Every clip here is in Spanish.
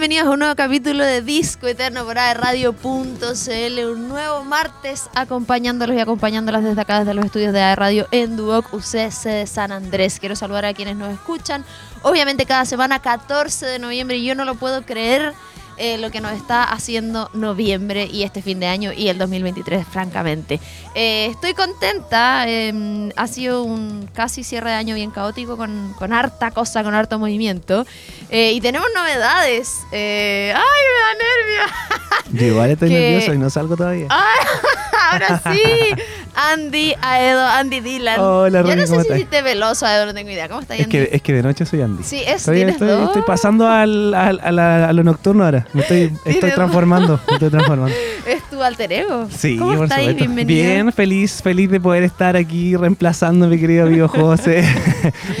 bienvenidos a un nuevo capítulo de Disco Eterno por Radio.cl. Un nuevo martes acompañándolos y acompañándolas desde acá, desde los estudios de Radio en Duoc, UCS de San Andrés. Quiero saludar a quienes nos escuchan. Obviamente cada semana 14 de noviembre y yo no lo puedo creer eh, lo que nos está haciendo noviembre y este fin de año y el 2023, francamente. Eh, estoy contenta, eh, ha sido un casi cierre de año bien caótico con, con harta cosa, con harto movimiento. Eh, y tenemos novedades. Eh, ¡Ay, me da nervio! Yo igual estoy Que- nervioso y no salgo todavía. ¡Ay, ahora sí! Andy Aedo, Andy Dylan. Hola, Yo Ronnie, no sé ¿cómo si hiciste veloz, Aedo, no tengo idea. ¿Cómo estás, es, Andy? que, es que de noche soy Andy. Sí, es, Estoy, estoy, dos. estoy pasando al, al- a, la- a lo nocturno ahora. Me estoy, estoy transformando. Me estoy transformando. Es tu alter ego. Sí, ¿Cómo por estáis? supuesto. Bienvenido. Bien, feliz, feliz de poder estar aquí reemplazando a mi querido amigo José.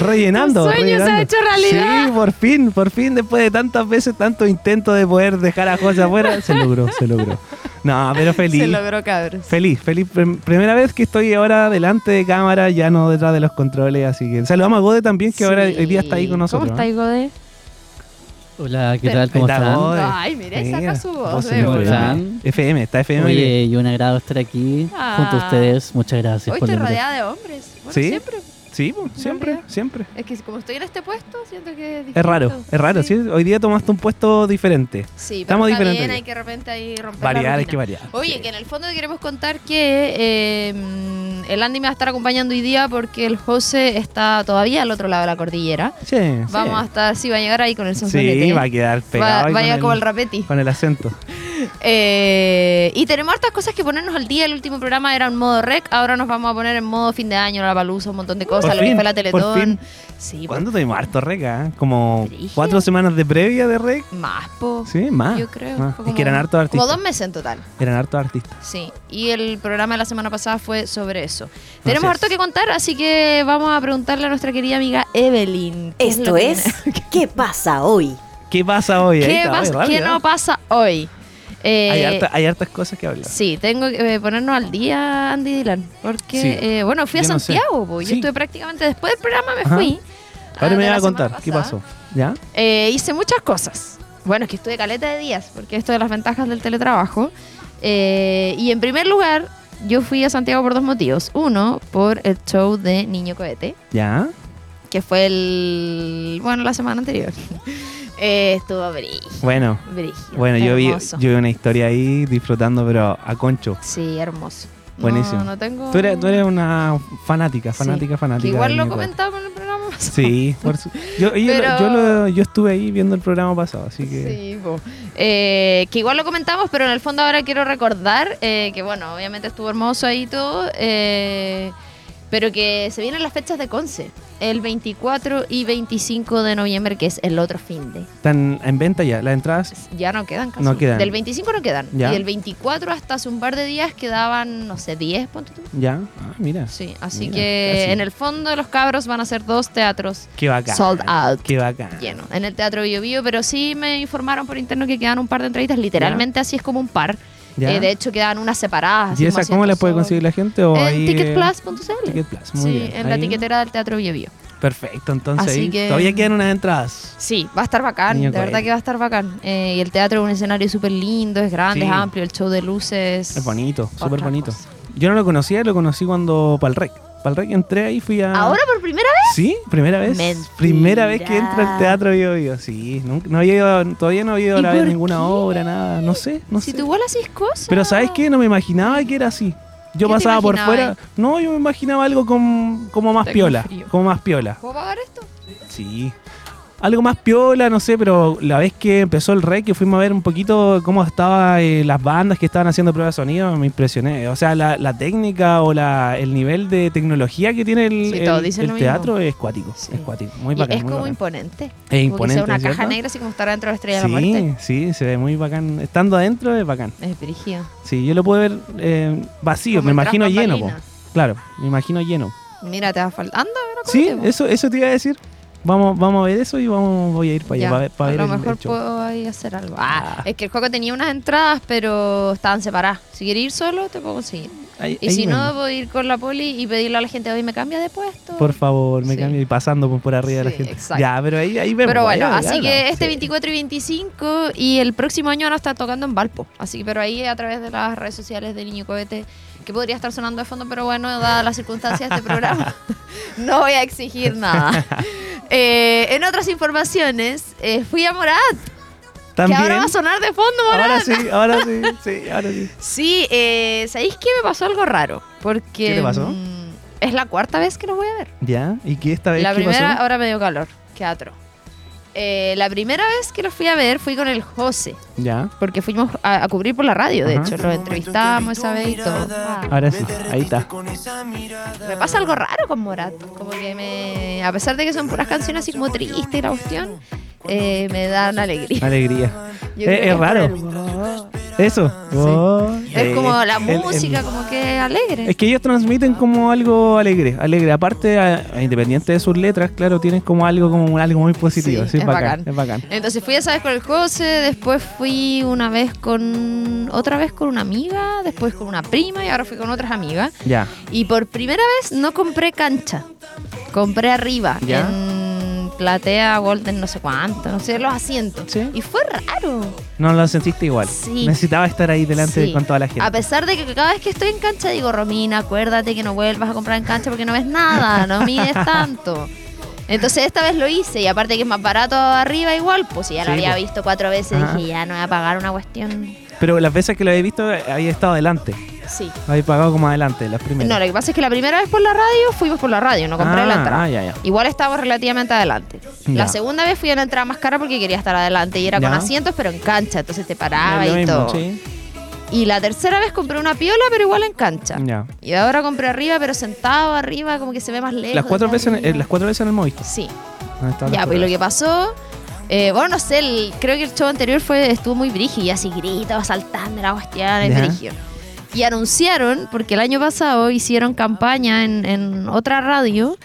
rellenando. Tu sueño se ha rellenando. hecho realidad. Sí, por fin, por fin, después de tantas veces, tanto intento de poder dejar a José afuera, se logró, se logró. No, pero feliz. Se logró, cabros. Feliz, feliz. Prim- Primera vez que estoy ahora delante de cámara, ya no detrás de los controles. Así que saludamos a Gode también, que ahora hoy día está ahí con nosotros. ¿Cómo estáis, Gode? Hola, ¿qué tal? ¿Cómo está están? Gode. Ay, mira, saca su voz. FM, está FM. Oye, y un agrado estar aquí Ah. junto a ustedes. Muchas gracias Hoy por estoy la rodeada de hombres. Bueno, ¿Sí? siempre. Sí, pues, siempre, realidad. siempre. Es que como estoy en este puesto, siento que es Es raro, es raro. ¿sí? Hoy día tomaste un puesto diferente. Sí, pero Estamos está diferentes bien, hay que de repente ahí romper Variar, la hay que variar. Oye, Sí. que en el fondo queremos contar que eh, el Andy me va a estar acompañando hoy día porque el José está todavía al otro lado de la cordillera. Sí, Vamos a sí. estar, sí, va a llegar ahí con el Sí, sonsonete. va a quedar pegado. Va, a llegar como el rapeti. Con el acento. Eh, y tenemos hartas cosas que ponernos al día. El último programa era en modo rec. Ahora nos vamos a poner en modo fin de año, la palusa, un montón de cosas. Por lo que fue la Teletón. Sí, pues, ¿Cuándo tuvimos harto rec? ah? Como cuatro semanas de previa de rec. más, po. Sí, más. Yo creo. más. Fue Es que eran como- hartos artistas. Como dos meses en total. Eran hartos artistas. Sí, y el programa de la semana pasada fue sobre eso. Tenemos es. harto que contar, así que vamos a preguntarle a nuestra querida amiga Evelyn. ¿qué Esto que es? ¿Qué pasa hoy? ¿Qué pasa hoy? ¿Qué, está, pasa- oye, qué rápido. no pasa hoy? Eh, hay, harta- hay hartas cosas que hablar. Sí, tengo que eh, ponernos al día, Andy Dylan. Porque, Sí. eh, bueno, fui a Yo no sé. Santiago, po, yo Sí. estuve prácticamente después del programa, me Ajá. fui. Ahora ah, me vas a contar. ¿Qué pasó? ¿Ya? Eh, hice muchas cosas. Bueno, es que estuve caleta de días, porque esto de las ventajas del teletrabajo. Eh, y en primer lugar, yo fui a Santiago por dos motivos. Uno, por el show de Niño Cohete, ¿Ya? que fue el. Bueno, la semana anterior. Eh, estuvo brígido. Bueno, brígido, bueno, yo vi, yo vi una historia ahí disfrutando, pero a concho. Sí, hermoso. Buenísimo. No, no tengo. Tú eres, tú eres una fanática, fanática, Sí. fanática. Igual lo comentamos en el programa. pasado. Sí, por su- yo, yo, Pero- yo, lo- yo estuve ahí viendo el programa pasado, así que... Sí, po. Eh, que igual lo comentamos, pero en el fondo ahora quiero recordar eh, que, bueno, obviamente estuvo hermoso ahí todo, eh, pero que se vienen las fechas de Conce, el 24 y 25 de noviembre, que es el otro fin de. Están en venta ya, las entradas. Ya no quedan casi. No quedan. Del 25 no quedan. Ya. Y del 24 hasta hace un par de días quedaban, no sé, 10, ponte tú. Ya, ah, mira. Sí, así Mira, que casi. en el fondo los cabros van a hacer dos teatros Qué bacán. sold out. Qué bacán. lleno en el Teatro Bio Bio, pero sí me informaron por interno que quedan un par de entraditas, literalmente así es como un par. Eh, de hecho, quedan unas separadas. ¿Y esa cómo la puede conseguir la gente? O En ahí, eh, ticketplus.cl. Ticket Plus, muy Sí, bien. en la etiquetera del Teatro Bio Bio. Perfecto, entonces Así ahí que- todavía quedan unas entradas. Sí, va a estar bacán, Niño de verdad que va a estar bacán. Eh, y el teatro es un escenario súper lindo, es grande, Sí. es amplio, el show de luces. Es bonito, súper bonito. cosa. Yo no lo conocía, lo conocí cuando para el rec. Para el rec entré ahí, fui a... ¿Ahora por primera vez? Sí, primera vez. Mentira. Primera vez que entro al teatro Bio Bio. Sí, nunca- no había ido, todavía no había ido ¿Y a ver ninguna qué? obra, nada. No sé, no si sé. tú igual haces cosas. Pero ¿sabes qué? No me imaginaba que era así. Yo ¿Qué te pasaba por fuera. No, yo me imaginaba algo con- como más piola. Como más piola. ¿Puedo pagar esto? Sí. Algo más piola, no sé, pero la vez que empezó el rey, que fuimos a ver un poquito cómo estaban las bandas que estaban haciendo pruebas de sonido, me impresioné. O sea, la, la técnica o la, el nivel de tecnología que tiene el, Sí, el- lo mismo. teatro es cuático. Sí. Es cuático. Muy Y bacán. es muy como bacán. imponente. Es Como que sea imponente. una caja negra, así como estar dentro de la estrella de la muerte. Sí, sí, se ve muy bacán. Estando adentro es bacán. Es brígido. Sí, yo lo puedo ver eh, vacío, Como me imagino lleno. po. Claro, me imagino lleno. Mira, te va a Sí, eso, eso te iba a decir. Vamos, vamos a ver eso y vamos, voy a ir para allá para para a ver lo el- el mejor show. puedo ahí hacer algo. Ah, Ah. es que el juego tenía unas entradas, pero estaban separadas. Si quieres ir solo, te puedo conseguir. Ahí- Y ahí si no, vemos. puedo ir con la poli y pedirle a la gente, hoy me cambia de puesto. Por favor, me Sí. cambio y pasando por, arriba de la Sí, gente. exacto. Ya, pero ahí, ahí vemos. Pero bueno, así que este sí. 24 y 25 y el próximo año van a estar tocando en Valpo. Así que, pero ahí a través de las redes sociales de Niño Cohete, que podría estar sonando de fondo, pero bueno, dadas las circunstancias de este programa, no voy a exigir nada. Eh, en otras informaciones, eh, fui a Morat, También. que ahora va a sonar de fondo Morat. Ahora sí, ahora sí, sí, ahora sí. Sí, eh, ¿sabéis qué me pasó algo raro? Porque ¿Qué te pasó? mm, es la cuarta vez que los voy a ver. ¿Ya? ¿Y qué esta vez La qué primera, pasó? ahora me dio calor, qué atro. Eh, la primera vez que los fui a ver fui con el José, Ya, porque fuimos a, a cubrir por la radio, de Ajá. hecho, lo entrevistamos esa vez y todo. Ah, ahora sí, ahí está. me pasa algo raro con Morat, como que me, a pesar de que son puras canciones así como tristes y la cuestión, eh, me dan alegría. Alegría. Eh, es raro. Oh. Eso. Oh, Es eh, como la el- el- música, como que alegre. Es que ellos transmiten como algo alegre, alegre. Aparte, a- a independiente de sus letras, claro, tienen como algo como algo muy positivo. Sí, Sí, es bacán, bacán. es bacán. Entonces fui esa vez con el José, después fui una vez con otra vez con una amiga, después con una prima y ahora fui con otras amigas. Ya. Y por primera vez no compré cancha, compré arriba, ¿Ya? en platea, golden, no sé cuánto, no sé, los asientos. Sí. Y fue raro. No lo sentiste igual. Sí. Necesitaba estar ahí delante Sí. con toda la gente. A pesar de que cada vez que estoy en cancha digo, Romina, acuérdate que no vuelvas a comprar en cancha porque no ves nada, no mides tanto. Entonces esta vez lo hice y aparte que es más barato arriba igual, pues si ya lo había po. visto cuatro veces Ajá. dije, ya no voy a pagar una cuestión. Pero las veces que lo había visto, había estado adelante. Sí. Había pagado como adelante, las primeras. No, lo que pasa es que la primera vez por la radio fuimos por la radio, no compré ah, la entrada. Ah, ya, ya. Igual estábamos relativamente adelante. Ya. La segunda vez fui a la entrada más cara porque quería estar adelante y era con asientos, pero en cancha, entonces te paraba y mismo, todo. sí. Y la tercera vez compré una piola, pero igual en cancha. Ya. Y ahora compré arriba, pero sentado arriba, como que se ve más lejos. Las cuatro, veces en, eh, las cuatro veces en el Movistar. Sí. Ah, Ya, pues lo que pasó. Eh, bueno, no sé, el- creo que el show anterior fue estuvo muy brígido, y así grita, saltando la cuestión, es brígido. Y anunciaron, porque el año pasado hicieron campaña en, en otra radio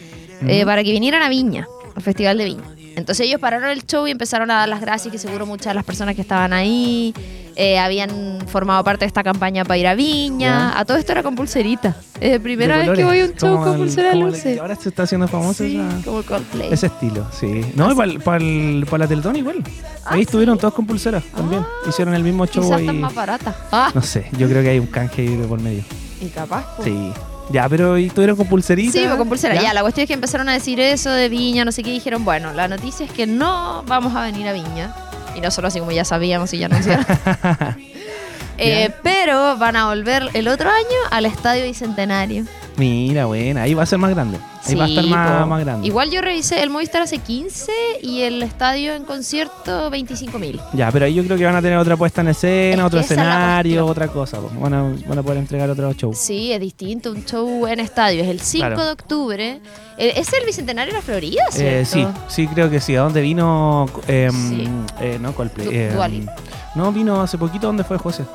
eh, para que vinieran a Viña, al Festival de Viña. Entonces ellos pararon el show y empezaron a dar las gracias, que seguro muchas de las personas que estaban ahí eh, habían formado parte de esta campaña para ir a Viña. A todo esto era con pulserita. Es la primera vez que voy a un show con el- pulsera de luces. Ahora se está haciendo famoso Sí, esa- como Coldplay. ese estilo, sí. No, y para la Teletón igual. Ahí estuvieron todos con pulseras también. Hicieron el mismo show Quizás ahí. están más baratas. Ah, No sé, yo creo que hay un canje por medio. y capaz. po. Sí. Ya, pero ¿y estuvieron con pulseritas? Sí, pues, con pulsera. ¿Ya? Ya, la cuestión es que empezaron a decir eso de Viña, no sé qué, y dijeron, bueno, la noticia es que no vamos a venir a Viña. Y nosotros así como ya sabíamos y ya anunciaron. Eh, pero van a volver el otro año al Estadio Bicentenario. Mira, buena. Ahí va a ser más grande. Ahí va a estar más, más grande. Igual yo revisé el Movistar hace 15 y el estadio en concierto 25 mil. Ya, pero ahí yo creo que van a tener otra puesta en escena, Es otro escenario, otra cosa. Van a, van a poder entregar otro show. Sí, es distinto, un show en estadio. Es el 5 Claro. de octubre. Eh, ¿Es el Bicentenario de la Florida? Eh, sí, sí, creo que sí. ¿A dónde vino? eh, Sí. eh, no, Coldplay. Du- Lipa. no, vino hace poquito. ¿Dónde fue José?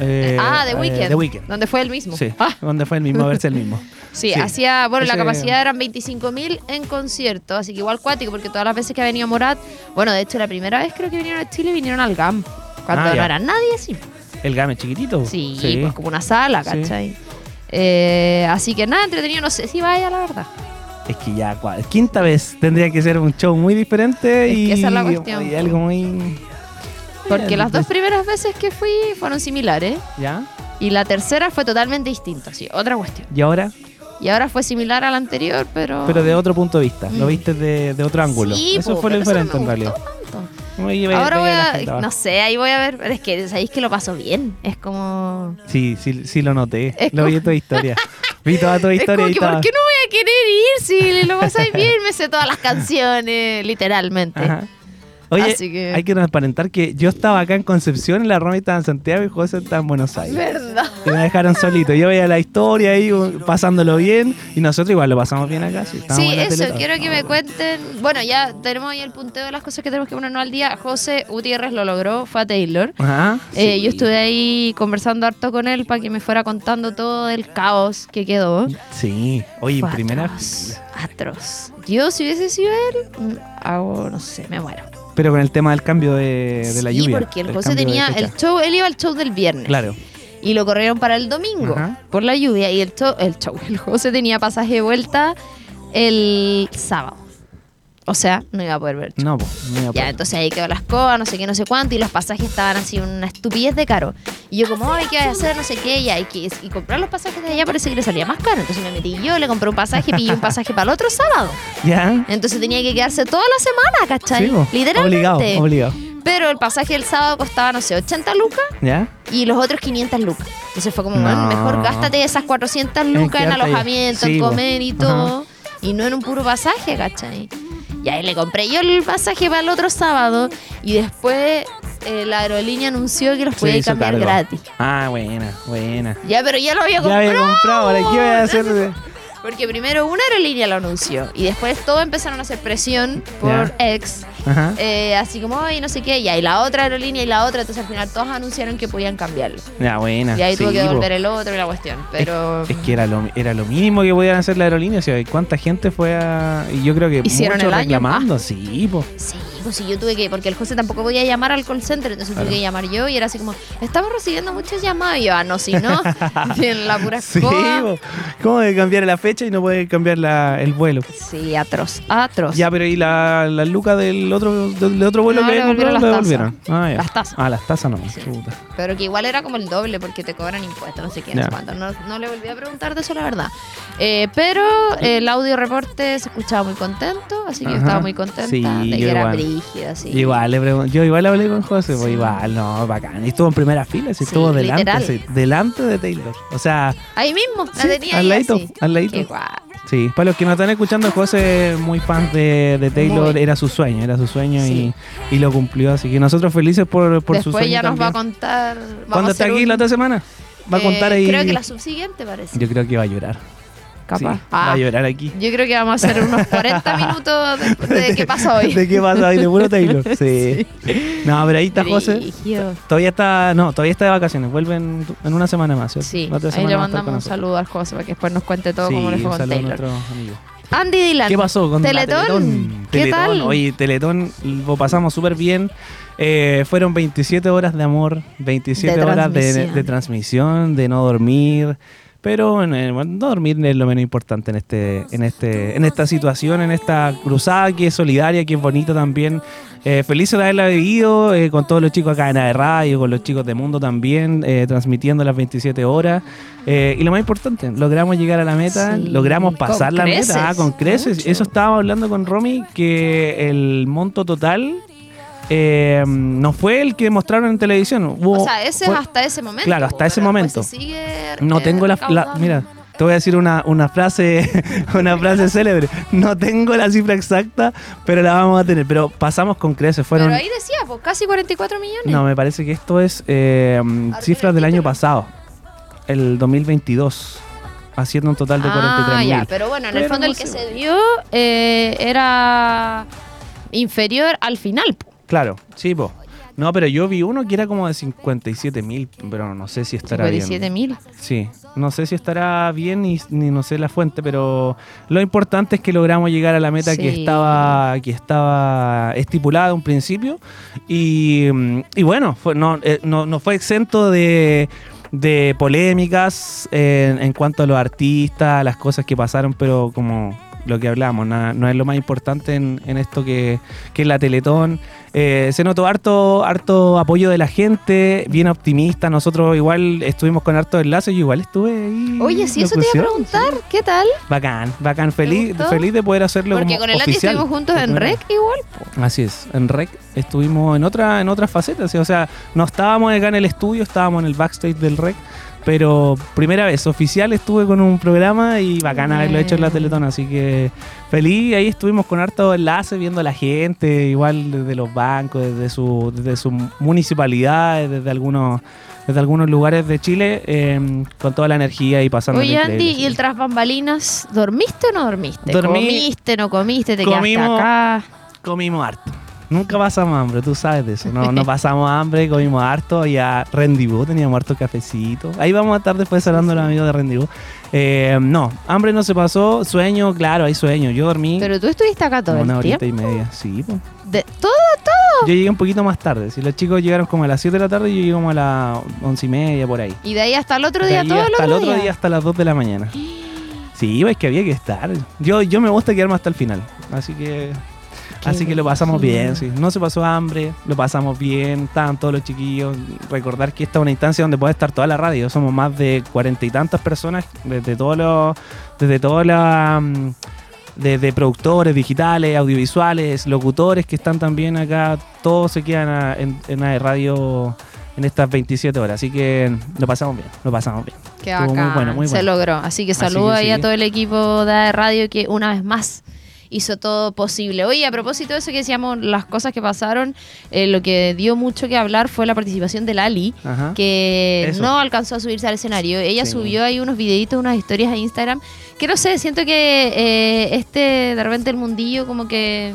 Eh, ah, The eh, Weeknd. The Weeknd. Donde fue el mismo. Sí, Ah, ¿dónde fue el mismo? A verse el mismo. sí, Sí. hacía, bueno, la capacidad eran 25 mil en concierto, así que igual cuático, porque todas las veces que ha venido Morat, bueno, de hecho la primera vez creo que vinieron a Chile vinieron al GAM, cuando Ah, no era nadie así. El game chiquitito. Sí, pues como una sala, Sí. ¿cachai? Eh, así que nada, entretenido, no sé si vaya, la verdad. Es que ya, cua- quinta vez tendría que ser un show muy diferente Es que y, esa es la cuestión, y algo muy. Porque las dos primeras veces que fui fueron similares ¿Ya? y la tercera fue totalmente distinta, sí, otra cuestión. ¿Y ahora? Y ahora fue similar a la anterior, pero... Pero de otro punto de vista. Lo Mm. viste de, de otro ángulo. Sí, eso po, fue lo pero eso no diferente en realidad. Ahora voy a, gente no sé, ahí voy a ver, pero es que sabéis que lo paso bien, es como... Sí, sí, sí lo noté. Es lo vi en tu historia. vi toda tu Es historia como y que, ¿por qué no voy a querer ir si lo pasáis bien? Me sé todas las canciones, literalmente. Ajá. Oye, Así que- hay que transparentar que yo estaba acá en Concepción, en la Roma estaba en Santiago y José estaba en Buenos Aires. ¿Verdad? Y me dejaron solito. Yo veía la historia ahí, pasándolo bien. Y nosotros igual lo pasamos bien acá. Sí, eso, quiero que me cuenten. Bueno, ya tenemos ahí el punteo de las cosas que tenemos que ponernos al día. José Gutiérrez lo logró, fue a Taylor. Ajá. Eh, sí. Yo estuve ahí conversando harto con él para que me fuera contando todo el caos que quedó. Sí. Oye, Fue en primera atroz. Yo, si hubiese sido él, mm, hago, no sé, me muero. Pero con el tema del cambio de, de la sí, lluvia. porque el José tenía el show, él iba al show del viernes. Claro. Y lo corrieron para el domingo Ajá. por la lluvia. Y el show, el show, el José tenía pasaje de vuelta el sábado. O sea, no iba a poder ver. No, pues. no iba a Ya, poder. entonces ahí quedó la escoba, no sé qué, no sé cuánto, y los pasajes estaban así una estupidez de caro. Y yo como, ay, ¿qué voy a hacer? No sé qué, ya, y, que, y comprar los pasajes de allá parece que le salía más caro. Entonces me metí yo, le compré un pasaje, pillé un pasaje para el otro sábado. Ya. Entonces tenía que quedarse toda la semana, ¿cachai? Sí. Literalmente. Obligado, obligado. Pero el pasaje del sábado costaba, no sé, 80 lucas ¿Ya? y los otros 500 lucas. Entonces fue como, No. bueno, mejor gástate esas 400 lucas en alojamiento, Sí, en comer y todo. Y no en un puro pasaje, ¿cachai? Y ahí le compré yo el pasaje para el otro sábado y después eh, la aerolínea anunció que los Se podía hizo cambiar cargo. gratis. Ah, buena, buena. Ya, pero ya lo había Ya comprado. había comprado, ahora ¿qué voy a hacer? Porque primero una aerolínea lo anunció y después todos empezaron a hacer presión por ex. Ajá. eh, así como, ay, no sé qué, y ahí la otra aerolínea y la otra, entonces al final todos anunciaron que podían cambiarlo. Ya, buena. Y ahí sí, tuvo que po. devolver el otro y la cuestión. Pero Es, es que era lo, era lo mínimo que podían hacer la aerolínea. O sea, ¿cuánta gente fue a.? Y yo creo que Hicieron muchos el año reclamando. Sí, pues. sí, pues sí, yo tuve que, porque el José tampoco podía llamar al call center, entonces Claro. tuve que llamar yo y era así como, estamos recibiendo muchas llamadas. Y yo, ah, no, si no, tienen la pura Sí, escoba. po. ¿Cómo de cambiar la fecha y no puede cambiar la- el vuelo? Sí, atroz, atroz. Ya, pero ¿y la, la luca del otro, del otro vuelo No, que le compraron? devolvieron ¿Le las devolvieron? Ah, ya. Las tazas. Ah, las tazas no. Sí. Puta. Pero que igual era como el doble porque te cobran impuestos, no sé qué, no sé cuánto. No, no le volví a preguntar de eso, la verdad. Eh, pero el audio reporte se escuchaba muy contento, así que yo estaba muy contenta Sí, de que era brígida, sí. Igual, le pregun- yo igual hablé con José, pues igual, no, bacán. Y estuvo en primera fila, sí, estuvo delante, delante de Taylor. O sea, Ahí mismo, la tenía al ladito, así. al ladito. Qué guay. Sí, para los que nos están escuchando, José es muy fan de, de Taylor, Muy. era su sueño, era su sueño Sí. y, y lo cumplió. Así que nosotros felices por, por su Después sueño ya nos va a también. contar. ¿Cuándo a está aquí un- la otra semana? Va a eh, contar ahí. Creo que la subsiguiente parece. Yo creo que va a llorar. Capaz. Sí, Ah, Va a llorar aquí. yo creo que vamos a hacer unos 40 minutos de, de qué pasa hoy. ¿De qué pasa hoy? De puro Taylor. Sí. No, pero ahí está José. Todavía está, no, todavía está de vacaciones. Vuelven en una semana más. ¿cierto? Sí, ahí le mandamos un saludo al José para que después nos cuente todo Sí, cómo le fue con Taylor. nuestros amigos. Andy Dylan. ¿Qué pasó con Teletón? Teletón? ¿Qué Teletón. tal? Oye, Teletón lo pasamos súper bien. Eh, fueron 27 horas de amor, 27 De horas de, de transmisión, de no dormir. Pero eh, bueno, no dormir es lo menos importante en este, en este, en esta situación, en esta cruzada que es solidaria, que es bonita también. Eh, feliz de haberla vivido eh, con todos los chicos acá en de radio, con los chicos de Mundo también, eh, transmitiendo las 27 horas. Eh, y lo más importante, logramos llegar a la meta, Sí, logramos pasar la creces, meta ah, con creces. mucho. Eso estábamos hablando con Romy, que el monto total eh, no fue el que mostraron en televisión. Hubo- o sea, ese fue- es hasta ese momento. Claro, hasta ese momento. sigue, No eh, tengo la. Mira, te voy a decir una, una frase una frase célebre. No tengo la cifra exacta, pero la vamos a tener. Pero pasamos con creces. Fueron. Pero ahí decía, pues casi 44 millones. No, me parece que esto es eh, cifras el del año pasado. El 2022. Haciendo un total de 43 Ah, ya, pero bueno, en el fondo no el que se dio eh, era inferior al final. Claro, sí, po. No, pero yo vi uno que era como de 57 mil, pero no sé si estará 57 bien. mil. Sí, no sé si estará bien ni, ni no sé la fuente, pero lo importante es que logramos llegar a la meta que estaba que estaba estipulada en un principio y, y bueno, fue- no, eh, no, no fue exento de, de polémicas en, en cuanto a los artistas, las cosas que pasaron, pero como lo que hablamos, nada- no es lo más importante en, en esto que, que es la Teletón. Eh, se notó harto, harto apoyo de la gente, bien optimista. Nosotros igual estuvimos con harto enlaces, yo igual estuve ahí. Oye, sí, eso te iba a preguntar. ¿Qué tal? sí. Bacán, bacán, feliz, feliz de poder hacerlo Porque como con el oficial. estuvimos juntos en REC igual. Así es, en REC estuvimos en otra, en otras facetas, o sea, no estábamos acá en el estudio, estábamos en el backstage del REC. Pero primera vez oficial estuve con un programa y bacán haberlo hecho en la. Teletón, así que feliz. Ahí estuvimos con harto enlace viendo a la gente, igual desde los bancos, desde su, desde su municipalidad, desde algunos, desde algunos lugares de Chile, eh, con toda la energía y pasando. Oye, Andy, ¿y el tras bambalinas? ¿Dormiste o no dormiste? Dormí. ¿Comiste, no comiste? ¿Te Comimos. quedaste acá? Comimos harto. Nunca pasamos hambre, tú sabes de eso. No, no pasamos hambre, comimos harto. Y a Rendibú teníamos harto cafecito. Ahí vamos a estar después hablando de los amigos de Rendibú. Eh, no, hambre no se pasó. Sueño, claro, hay sueño. Yo dormí Pero tú estuviste acá todo una el horita tiempo. y media. Sí, pues. De, todo, Yo llegué un poquito más tarde. Si los chicos llegaron como a las 7 de la tarde, yo llegué como a las 11 y media, por ahí. y de ahí hasta el otro De día, ahí todo hasta el otro, día. hasta las 2 de la mañana. Sí, es que había que estar. Yo, yo me gusta quedarme hasta el final. Así que Así que lo pasamos bien, sí. No se pasó hambre, lo pasamos bien, estaban todos los chiquillos. Recordar que esta es una instancia donde puede estar toda la radio. Somos más de cuarenta y tantas personas, desde todos los, desde todas las mm, desde productores digitales, audiovisuales, locutores que están también acá, todos se quedan a- en, en la radio en estas 27 horas. Así que lo pasamos bien, lo pasamos bien. Qué Estuvo muy bacán. bueno, muy Se bueno. logró. Así que Así saludo que ahí sí. a todo el equipo de radio que una vez más hizo todo posible. Oye, a propósito de eso que decíamos, las cosas que pasaron, eh, lo que dio mucho que hablar fue la participación de Lali, Ajá. que Eso. no alcanzó a subirse al escenario. Ella Sí. subió ahí unos videitos, unas historias a Instagram, que no sé, siento que eh, este, de repente el mundillo como que...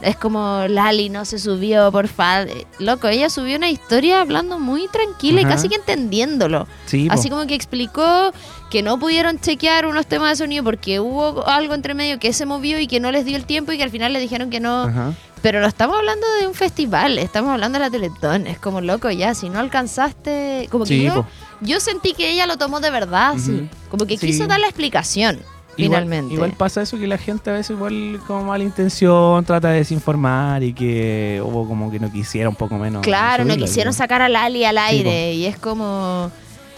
Es como Lali no se subió, porfa. Eh, Loco, ella subió una historia hablando muy tranquila y casi que entendiéndolo. Sí. Así como que explicó que no pudieron chequear unos temas de sonido porque hubo algo entre medio que se movió y que no les dio el tiempo y que al final le dijeron que no. Ajá. Pero no estamos hablando de un festival, estamos hablando de la Teletón. Es como loco ya, si no alcanzaste. Como que Sí, yo, yo sentí que ella lo tomó de verdad, sí. Como que Sí. quiso dar la explicación, Igual- finalmente. Igual pasa eso que la gente a veces igual como mala intención trata de desinformar y que hubo como que no quisiera un poco menos. Claro, no quisieron sacar a Lali al Sí, aire y es como...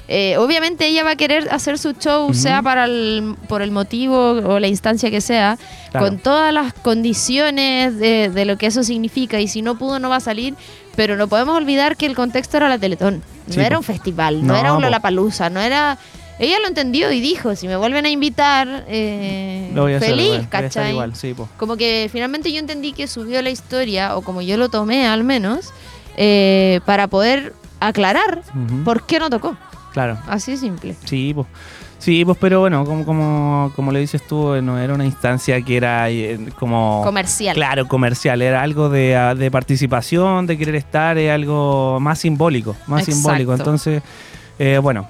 eh, obviamente ella va a querer hacer su show, sea para el, por el motivo o la instancia que sea, Claro. con todas las condiciones de, de lo que eso significa y si no pudo no va a salir, pero no podemos olvidar que el contexto era la Teletón, no era un festival, no, No, era un. Lollapalooza, no era... Ella lo entendió y dijo, si me vuelven a invitar, eh, Lo voy a hacer, feliz, estar ¿cachai? igual, sí. Como que finalmente yo entendí que subió la historia, o como yo lo tomé al menos, eh, para poder aclarar por qué no tocó. Claro. Así de simple. Sí, pues. Sí, pues, pero bueno, como, como, como le dices tú, eh, no era una instancia que era eh, como... Comercial. Claro, comercial. Era algo de, ah, de participación, de querer estar, es algo más simbólico, más Exacto. simbólico. Entonces, eh, bueno.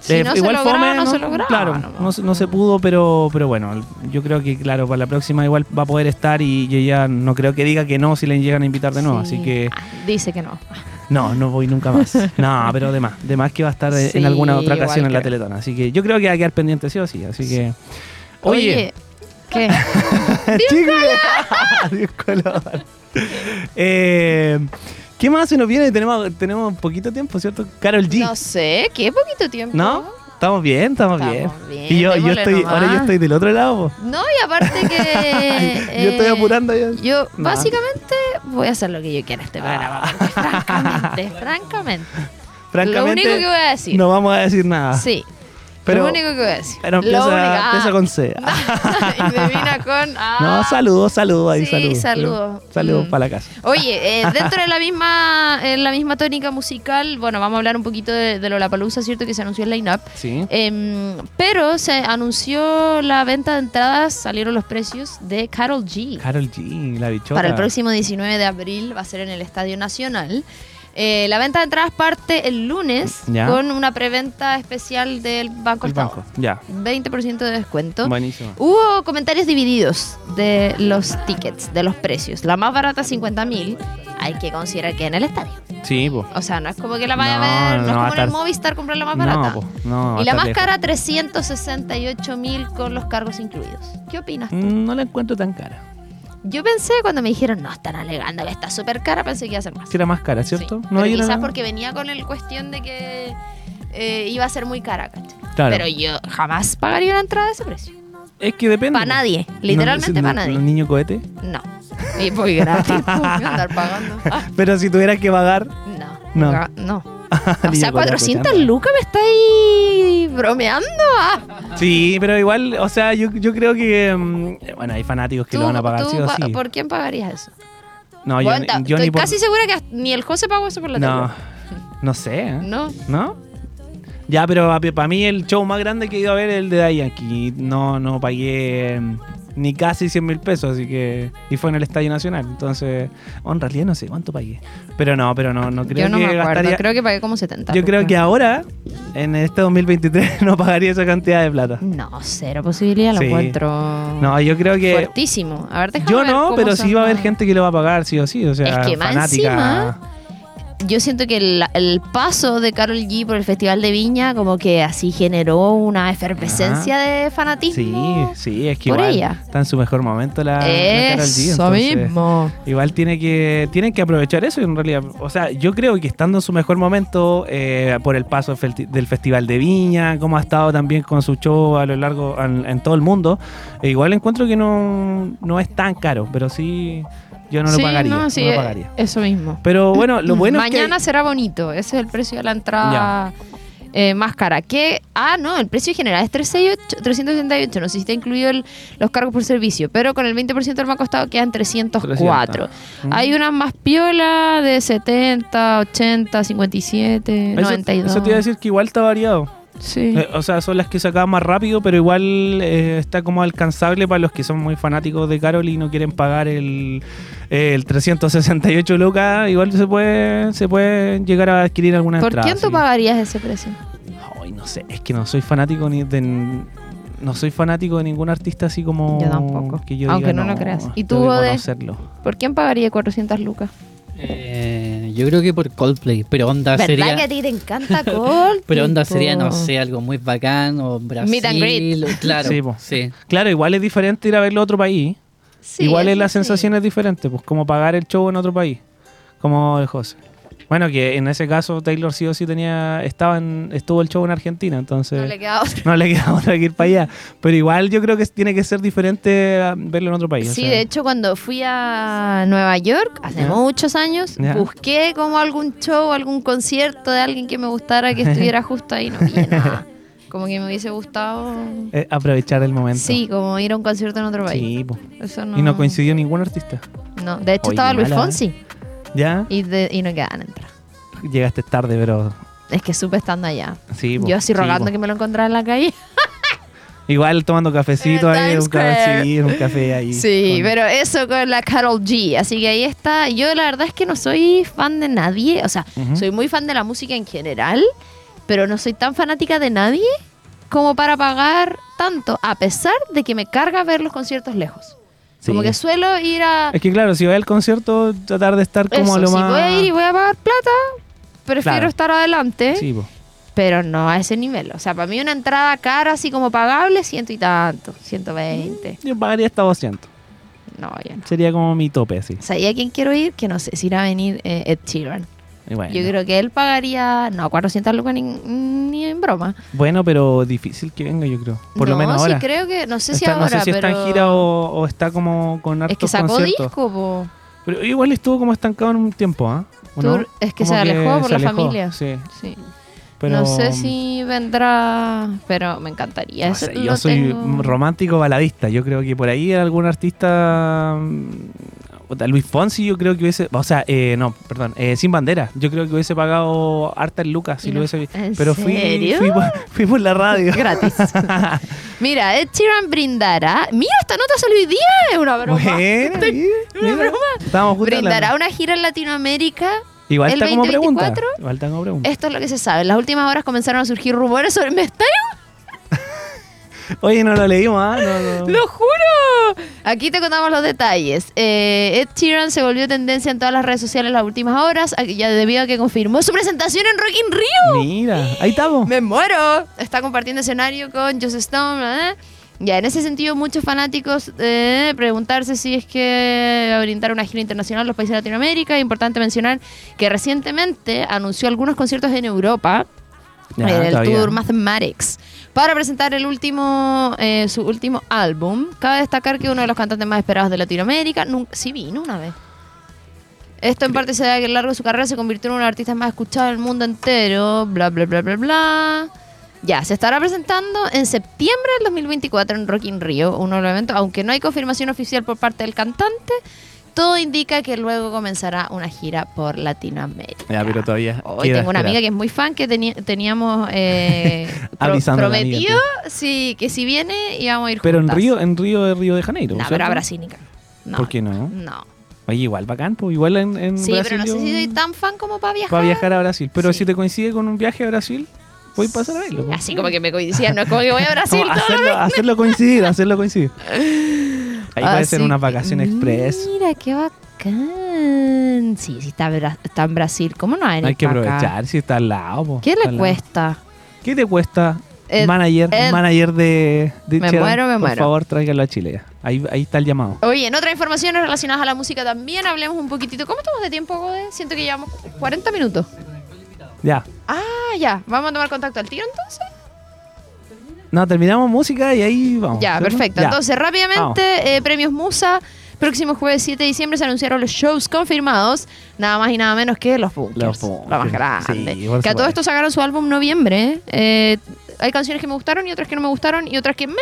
Si eh, no se lograba, no se lograba, Claro, no, se- no se pudo, pero, pero bueno, yo creo que, claro, para la próxima igual va a poder estar y ya no creo que diga que no si le llegan a invitar de nuevo. Sí. Así que, Ah, dice que no. No, no voy nunca más. No, pero de más, de más que va a estar Sí, en alguna otra ocasión en la. Teletón. Así que yo creo que va a quedar pendiente sí o sí. Así que, oye, ¿qué? Chicos, Adiós, color. Eh, ¿Qué más se nos viene? Tenemos, tenemos poquito tiempo, ¿cierto? Carol G. No sé, qué poquito tiempo. ¿No? ¿Estamos bien? Estamos, Estamos bien. bien, Y yo, yo estoy, nomás. ahora yo estoy del otro lado. po. No, y aparte que... yo estoy eh, apurando ya. Yo, No. básicamente, voy a hacer lo que yo quiera en este programa. porque francamente, francamente. Francamente, lo único que voy a decir. no vamos a decir nada. Sí. Pero- lo único que voy a decir. Pero empieza, con C. y termina con. ah. No, saludos, saludos ahí, Sí, saludos. saludos. Saludos Mm. para la casa. Oye, eh, dentro de la misma la misma tónica musical, bueno, vamos a hablar un poquito de, de Lollapalooza, ¿cierto? Que se anunció el line-up. Sí. Em, pero se anunció la venta de entradas, salieron los precios de Carol G. Carol G, la bichota. Para el próximo 19 de abril va a ser en el Estadio Nacional. Eh, la venta de entradas parte el lunes Ya. con una preventa especial del Banco El Estado. banco. Ya. 20% de descuento. Buenísimo. Hubo comentarios divididos de los tickets, de los precios. La más barata, 50 mil. Hay que considerar que en el estadio. Sí, pues. O sea, no es como que la vaya No, a ver, no, no es como en el estar- Movistar comprar la más barata. No, po, no. y la más cara, 368 mil con los cargos incluidos. ¿Qué opinas tú? Mm, No la encuentro tan cara. Yo pensé cuando me dijeron, no, están alegando que está súper cara, pensé que iba a ser más. Si era más cara, ¿cierto? Sí, No pero quizás porque venía con el cuestión de que eh, iba a ser muy cara, ¿cachai? Claro. Pero yo jamás pagaría una entrada de ese precio. Es que depende. Para nadie, literalmente No, para no, nadie. ¿Un niño cohete? No. Y voy gratis, ¿por qué andar pagando? Ah, Pero si tuvieras que pagar. no. No. No. O sea, cohete 400 escuchando. lucas me está ahí bromeando. Ah. Sí, pero igual, o sea, yo, yo creo que. mm, Bueno, hay fanáticos que ¿Tú, lo van a pagar sí o pa- sí. ¿Por quién pagarías eso? No, yo, Bueno, ta- yo estoy ni por. casi segura que ni el José pagó eso por la No, no sé. ¿eh? No. ¿No? Ya, pero para mí el show más grande que he ido a ver es el de Daddy Yankee. No, no pagué ni casi 100 mil pesos, así que... Y fue en el Estadio Nacional. Entonces, oh, en realidad no sé cuánto pagué. Pero no, pero no, no creo Yo no que me acuerdo. gastaría... Creo que pagué como 70. Yo creo que ahora, en este 2023, no pagaría esa cantidad de plata. No, cero posibilidad, lo Sí. encuentro. No, yo creo que... Fuertísimo. A ver, Yo ver no, pero sí va a haber gente que lo va a pagar, sí o sí. O sea, Es que más fanática. encima, Yo siento que el, el paso de Carol G por el Festival de Viña como que así generó una efervescencia de Sí, fanatismo. sí, es que por igual ella. está en su mejor momento la, la Karol G. Eso mismo. Igual tiene que, tienen que aprovechar eso en realidad. O sea, yo creo que estando en su mejor momento, eh, por el paso del Festival de Viña, como ha estado también con su show a lo largo, en, en todo el mundo, eh, igual encuentro que no, no es tan caro, pero sí, yo no Sí, lo pagaría. no, no sí, lo eh, pagaría. Eso mismo. Pero bueno, lo bueno Mañana es que... será bonito. Ese es el precio de la entrada eh, más cara. ¿Qué? Ah, no, el precio general es 368, 368. No sé si está incluido el- los cargos por servicio, pero con el 20% del banco estado quedan 304. 300. Mm. Hay unas más piola de 70, 80, 57, Eso, 92. eso te iba a decir que igual está variado. Sí. Eh, o sea, son las que se acaban más rápido, pero igual eh, está como alcanzable para los que son muy fanáticos de Carol y no quieren pagar el, el 368 lucas. Igual se puede, se puede llegar a adquirir alguna ¿Por entrada. quién tú pagarías ese precio? Ay, no sé, es que no soy fanático ni de no soy fanático de ningún artista así como Yo tampoco, que yo aunque diga, no lo creas. ¿Y tú, conocerlo. ¿Por quién pagaría 400 lucas? Eh, yo creo que por Coldplay, pero onda ¿Verdad sería. que a ti te encanta Coldplay? Pero onda sería, no sé, algo muy bacán o Brasil. Meet and greet. Claro, Sí. Claro, igual es diferente ir a verlo a otro país. Sí, igual es la sí. sensación es diferente, pues como pagar el show en otro país, como el José. Bueno, que en ese caso Taylor sí o sí tenía, estaba en, estuvo el show en Argentina, entonces No le queda otra. no le queda otra que ir para allá. Pero igual yo creo que tiene que ser diferente a verlo en otro país. o Sí, sea. de hecho, cuando fui a Nueva York, hace muchos años, busqué como algún show, algún concierto de alguien que me gustara que estuviera justo ahí. No vi nada. Como que me hubiese gustado. Eh, aprovechar el momento. Sí, como ir a un concierto en otro país. Sí, po. Eso no. Y no coincidió ningún artista. No, de hecho Oye, estaba Luis mala, ¿eh? Ya y, de- y no quedaban entrar. llegaste tarde, pero Es que supe estando allá. sí. po. Yo así Sí, rogando po. que me lo encontrara en la calle. Igual tomando cafecito ahí, un, ca- Square. sí, un café ahí. Sí, con- pero eso con la Carol G. Así que ahí está. Yo la verdad es que no soy fan de nadie. O sea, soy muy fan de la música en general, pero no soy tan fanática de nadie como para pagar tanto, a pesar de que me carga ver los conciertos lejos. Sí. Como que suelo ir a... Es que claro, si voy al concierto, tratar de estar como Eso, lo si más... voy a ir y voy a pagar plata, prefiero Claro. estar adelante, Sí, po. pero no a ese nivel. O sea, para mí una entrada cara así como pagable, ciento y tanto, 120. Yo pagaría hasta 200. No, ya no. Sería como mi tope, así. O sea, ¿y a quién quiero ir? Que no sé si irá a venir eh, Ed Sheeran. Bueno. Yo creo que él pagaría, no, 400 lucas ni, ni en broma. Bueno, pero difícil que venga, yo creo. Por no, lo menos sí ahora. creo que, no sé si Está- ahora, no sé si está en gira o, o está como con hartos es que sacó conciertos. disco, po. Pero igual estuvo como estancado en un tiempo, ¿ah? Es que Como se alejó por la alejó, familia. Sí, Sí. pero... No sé si vendrá, pero me encantaría. no sé, yo soy tengo- romántico baladista. Yo creo que por ahí algún artista. Puta, Luis Fonsi, yo creo que hubiese. O sea, eh, no, perdón. eh, sin bandera. Yo creo que hubiese pagado harta Lucas si Y lo no- hubiese ¿En Pero fui, serio? fui, por, fui por la radio. Gratis. Mira, Ed Sheeran brindará. Mira, esta nota salió hoy día. Es una broma. Buena, Estoy- mira, una broma. Estábamos justo Brindará una gira en Latinoamérica. Igual está como pregunta. 2024. Igual está como pregunta. Esto es lo que se sabe. En las últimas horas comenzaron a surgir rumores sobre. ¿Me? Oye, no lo leímos, ¿ah? No, no. ¡Lo juro! Aquí te contamos los detalles. Eh, Ed Sheeran se volvió tendencia en todas las redes sociales en las últimas horas, ya debido a que confirmó su presentación en Rock in Rio. Mira, ahí estamos. ¡Me muero! Está compartiendo escenario con Joss Stone. ¿eh? Ya, en ese sentido, muchos fanáticos eh, preguntarse si es que va a brindar una gira internacional a los países de Latinoamérica. Es importante mencionar que recientemente anunció algunos conciertos en Europa Ya, en el bien. tour Mathematics para presentar el último eh, su último álbum. Cabe destacar que uno de los cantantes más esperados de Latinoamérica nunca, sí vino una vez. Esto en parte se debe a que a lo largo de su carrera se convirtió en uno de los artistas más escuchados del mundo entero. Bla, bla, bla, bla, bla. Ya, se estará presentando en septiembre del 2024 en Rock in Rio, uno de los eventos, aunque no hay confirmación oficial por parte del cantante, todo indica que luego comenzará una gira por Latinoamérica. Ya, pero todavía. Hoy tengo una esperar. amiga que es muy fan que teníamos eh, pro- amiga, prometido sí, que si viene íbamos a ir Pero en. Río, en Río de Río de Janeiro. No, ¿cierto? pero a Brasil ni ca- No, ¿Por qué no? No. Oye, igual bacán, pues igual en, en Sí, Brasil. pero no sé si soy tan fan como para viajar. Para viajar a Brasil. Pero Sí. si te coincide con un viaje a Brasil, voy a pasar a verlo. pues. Así como que me coincida, no es como que voy a Brasil todo hacerlo, hacerlo coincidir, hacerlo coincidir. Ahí puede ser Así una vacación express. Mira, qué bacán. Sí, sí, está, en Brasil. ¿Cómo no va a venir Hay que acá? aprovechar si está al lado. po, ¿Qué le lado. cuesta? ¿Qué te cuesta? Ed- manager, Ed- manager de, de Me muero, me por muero. favor, tráigalo a Chile. Ahí, ahí está el llamado. Oye, en otras informaciones relacionadas a la música también hablemos un poquitito. ¿Cómo estamos de tiempo, Gode? Siento que llevamos 40 minutos. Ya. Ah, ya. ¿Vamos a tomar contacto al tiro entonces? No, terminamos música y ahí vamos. Ya, ¿cierto? perfecto. Ya. Entonces, rápidamente, eh, premios Musa. Próximo jueves 7 de diciembre se anunciaron los shows confirmados. Nada más y nada menos que los Bunkers. Los Bunkers, Lo más grande. sí, que a todo esto sacaron su álbum noviembre. Eh, hay canciones que me gustaron y otras que no me gustaron y otras que me.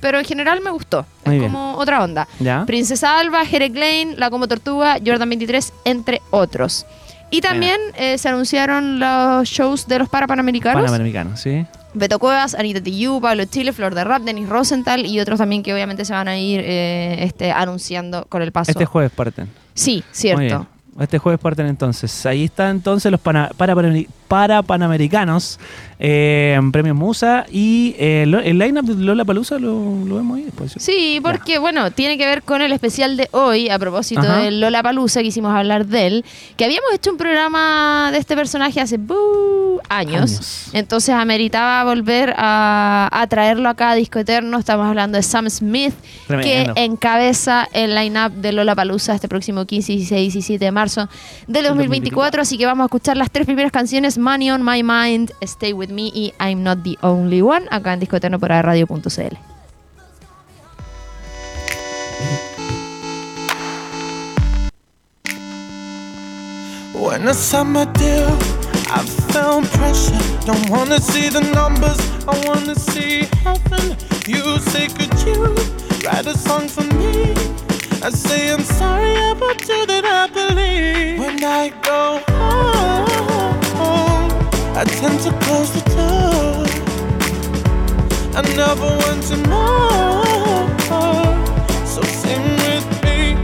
Pero en general me gustó. Muy es bien. como otra onda. Ya. Princesa Alba, Jere Lane, La Como Tortuga, Jordan 23, entre otros. Y también eh, se anunciaron los shows de los Parapanamericanos. Panamericano, sí. Beto Cuevas, Anita Tijoux, Pablo Chile, Flor de Rap, Denis Rosenthal y otros también que obviamente se van a ir eh, este, anunciando con el paso. Este jueves parten. sí, cierto. Este jueves parten entonces. Ahí está entonces los para, para, Panamericanos, eh, premios Musa y eh, lo- el lineup de Lola Palusa lo, lo vemos ahí después. Sí, porque bueno, tiene que ver con el especial de hoy, a propósito Ajá. de Lola Palusa, quisimos hablar de él, que habíamos hecho un programa de este personaje hace buh, años. Años. Entonces ameritaba volver a, a traerlo acá a Disco Eterno. Estamos hablando de Sam Smith, Tremendo. que encabeza el line-up de Lola Palusa este próximo 15, 16 y 17 de marzo del 2024. Así que vamos a escuchar las tres primeras canciones: Money on My Mind, Stay With Me y I'm Not the Only One, acá en Disco Eterno por radio.cl. When I signed my deal, I felt pressure. Don't wanna see the numbers, I wanna see heaven. You say, could you write a song for me? I say, I'm sorry about you that I believe. When I go home, I tend to close the door. I never want to know. So sing with me.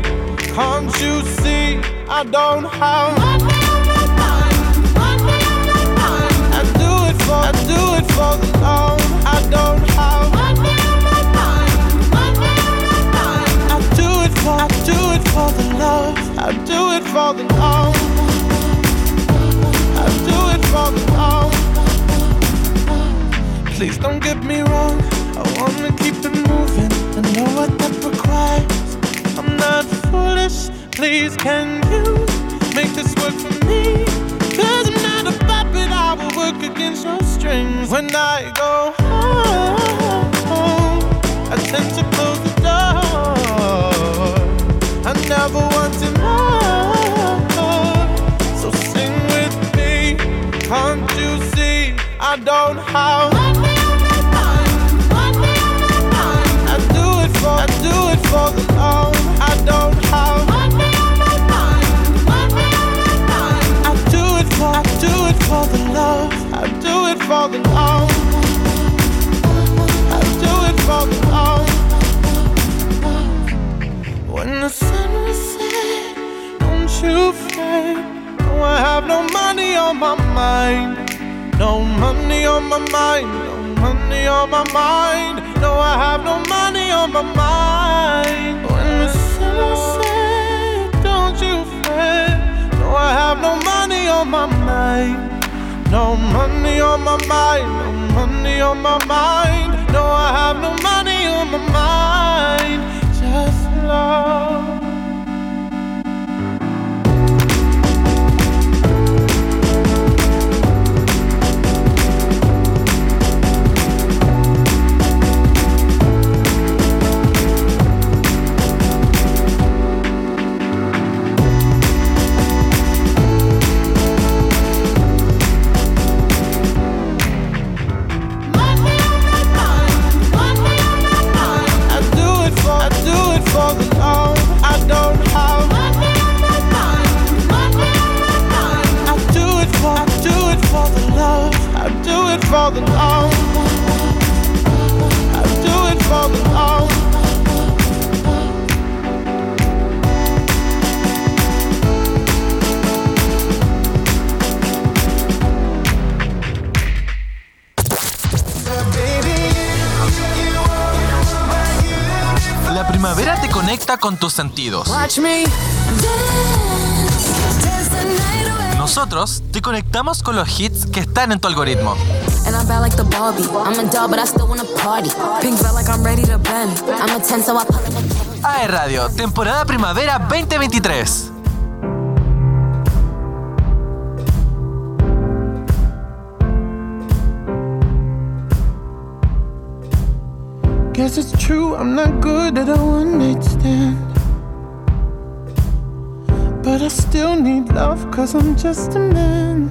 Can't you see I don't have money on my mind? Money on my mind. I do it for, I do it for the love. I don't have I do it for the love. I do it for the love. Please don't get me wrong. I wanna keep it moving. I know what that requires. I'm not foolish. Please, can you make this work for me? Cause I'm not a puppet. I will work against your strings. When I go home, don't mind, I do it for, I do it for the love I don't time, I do it for, I do it for the love. I do it for the love. I do it for the love. When the sun was set, don't you fret. No, I have no money on my mind. No money on my mind. No money on my mind. No, I have no money on my mind. When the sun set, don't you fret. No, I have no money on my mind. No money on my mind, no money on my mind. No, I have no money on my mind. Just love. For the love. I do it for the love. La primavera te conecta con tus sentidos. Nosotros te conectamos con los hits que están en tu algoritmo. And I'm bad like the Barbie. I'm a doll, but I still wanna party. Pink felt like I'm ready to bend. I'm a 10, so I pull it. AE Radio, temporada primavera 2023. Guess it's true, I'm not good at a one night stand. But I still need love, cause I'm just a man.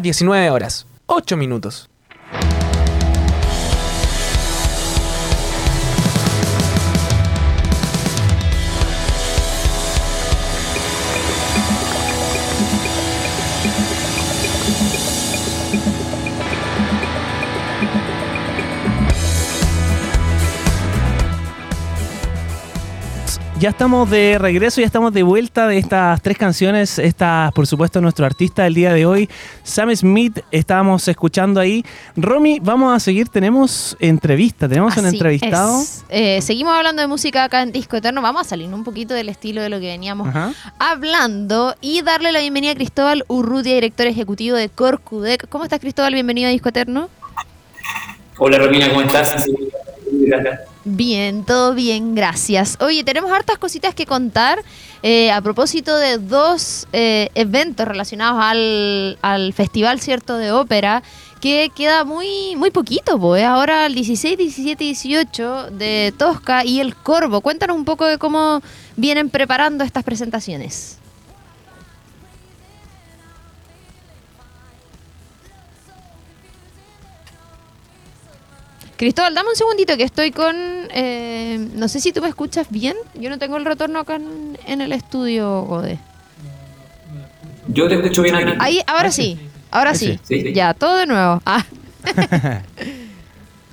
19 horas, 8 minutos. Ya estamos de regreso, ya estamos de vuelta de estas tres canciones. Estas, por supuesto, nuestro artista del día de hoy, Sam Smith, estábamos escuchando ahí. Romy, vamos a seguir, tenemos entrevista, tenemos un entrevistado. es. Eh, seguimos hablando de música acá en Disco Eterno. Vamos a salir un poquito del estilo de lo que veníamos Ajá. hablando y darle la bienvenida a Cristóbal Urrutia, director ejecutivo de Corcudec. ¿Cómo estás, Cristóbal? Bienvenido a Disco Eterno. Hola Romina, ¿cómo estás? Gracias. Bien, todo bien, gracias. Oye, tenemos hartas cositas que contar eh, a propósito de dos eh, eventos relacionados al, al Festival Cierto de Ópera que queda muy muy poquito, pues ahora el 16, 17 y 18 de Tosca y El Corvo. Cuéntanos un poco de cómo vienen preparando estas presentaciones. Cristóbal, dame un segundito que estoy con... eh, no sé si tú me escuchas bien. Yo no tengo el retorno acá en, en el estudio, Gode. Yo te escucho bien aquí. Ahí, ahora sí. Ahora sí. sí. Sí. Ya, todo de nuevo. Ah,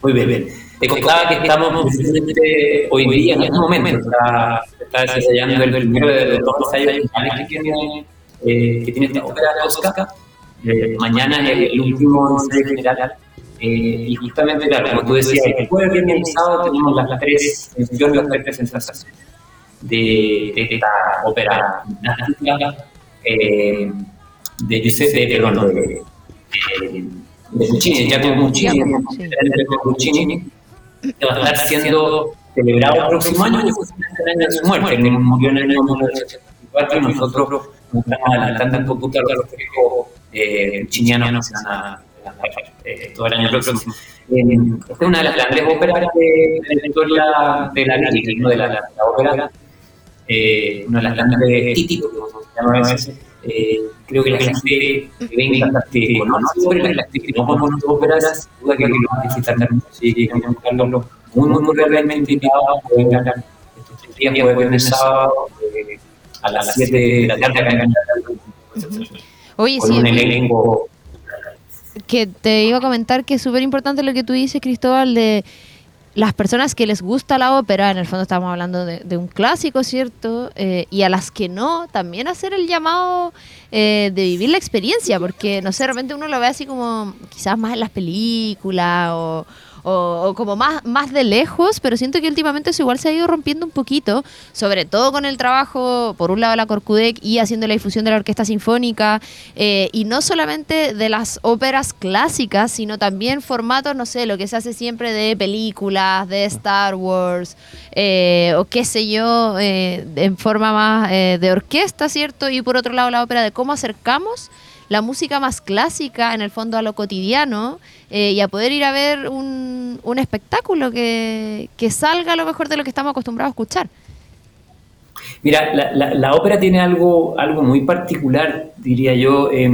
Muy bien, bien. Te contaba que estamos hoy día, en este momento, está, está desarrollando el primero de los ensayos finales que tiene, eh, que tiene esta ópera Tosca. Eh, mañana es el último ensayo general. Eh, y justamente, claro, como tú decías, el jueves, viernes y sábado tenemos las tres funciones, las tres presentaciones de, de esta ópera eh, de Giuseppe, perdón, de, de, Puccini, de Giacomo Puccini, Puccini, que va a estar siendo celebrado el próximo año, y justamente el año de su muerte, murió en el año 1984 y nosotros nos estamos adelantando un poquito a los festejos eh, puccinianos que a eh, todo el año próximo. Eh, esta es una de las grandes óperas de, de la historia de la lírica, ¿no? de la, la, la ópera, eh, una de las grandes títulos, como se llama a veces. Eh, creo que la gente ve bastante, conoce óperas, las que no conocen óperas, duda que lo van a así que que muy, muy, muy realmente invitado, pueden ganar estos tres días, pueden ver el sábado, a las 7 de la tarde acá en con sí, un elenco que te iba a comentar que es súper importante lo que tú dices, Cristóbal, de las personas que les gusta la ópera, en el fondo estamos hablando de, de un clásico, ¿cierto? Eh, y a las que no, también hacer el llamado eh, de vivir la experiencia, porque, no sé, de repente uno lo ve así como quizás más en las películas o, o- como más, más de lejos, pero siento que últimamente eso igual se ha ido rompiendo un poquito, sobre todo con el trabajo, por un lado, de la Corcudec y haciendo la difusión de la Orquesta Sinfónica, eh, y no solamente de las óperas clásicas, sino también formatos, no sé, lo que se hace siempre de películas, de Star Wars, eh, o qué sé yo, eh, en forma más eh, de orquesta, ¿cierto? Y por otro lado, la ópera de cómo acercamos la música más clásica, en el fondo, a lo cotidiano, eh, y a poder ir a ver un, un espectáculo que, que salga a lo mejor de lo que estamos acostumbrados a escuchar. Mira, la, la- ópera tiene algo, algo muy particular, diría yo. eh,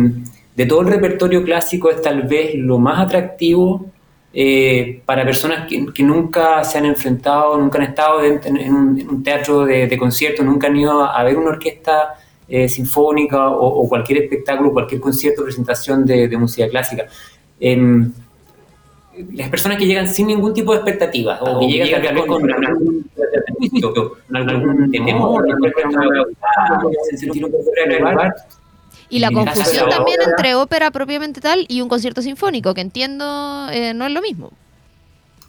de todo el repertorio clásico es tal vez lo más atractivo eh, para personas que, que nunca se han enfrentado, nunca han estado en, en- un, teatro de, conciertos, nunca han ido a, ver una orquesta eh, sinfónica o, o cualquier espectáculo, cualquier concierto, presentación de, de música clásica. Em, las personas que llegan sin ningún tipo de expectativas o que llegan tal vez con algún prejuicio, con algún temor, se sentir un poco fuera de lugar. Y la confusión también entre ópera propiamente tal y un concierto sinfónico, que entiendo eh, no es lo mismo.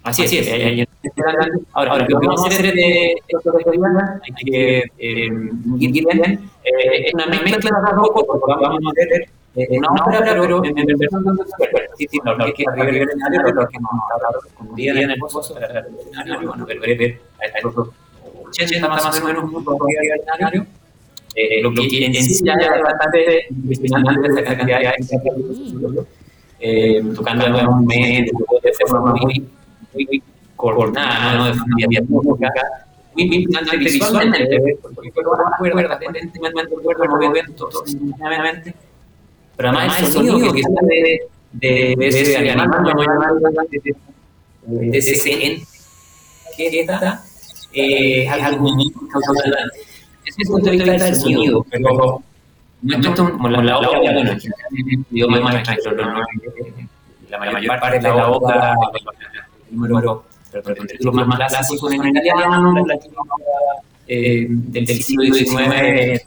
Así es, así es. eh, eh, Ahora, lo que vamos a hacer de hay que eh, ir bien, eh, es una mezcla de las dos porque vamos a hacer eh, una pero en en versión de Sí, sí, la orquesta arriba del escenario, pero los que nos con día en el pozo, bueno, ver, ver, 80 más o menos eh, lo que en sí ya es bastante impresionante esa cantidad de tocando un mes, de forma muy muy coordinada, ¿no? De música, muy importante visualmente, porque recuerda, recuerda pero además el sonido que sale de, de ese animal, de, ese que está, eh, es algo muy causante. Ese es el punto de vista del sonido, pero no es como la, la obra, bueno, en el idioma más extranjero, ¿no? la mayor parte de la obra, número, pero, pero con títulos más, más clásicos en italiano, eh, del siglo XIX, eh,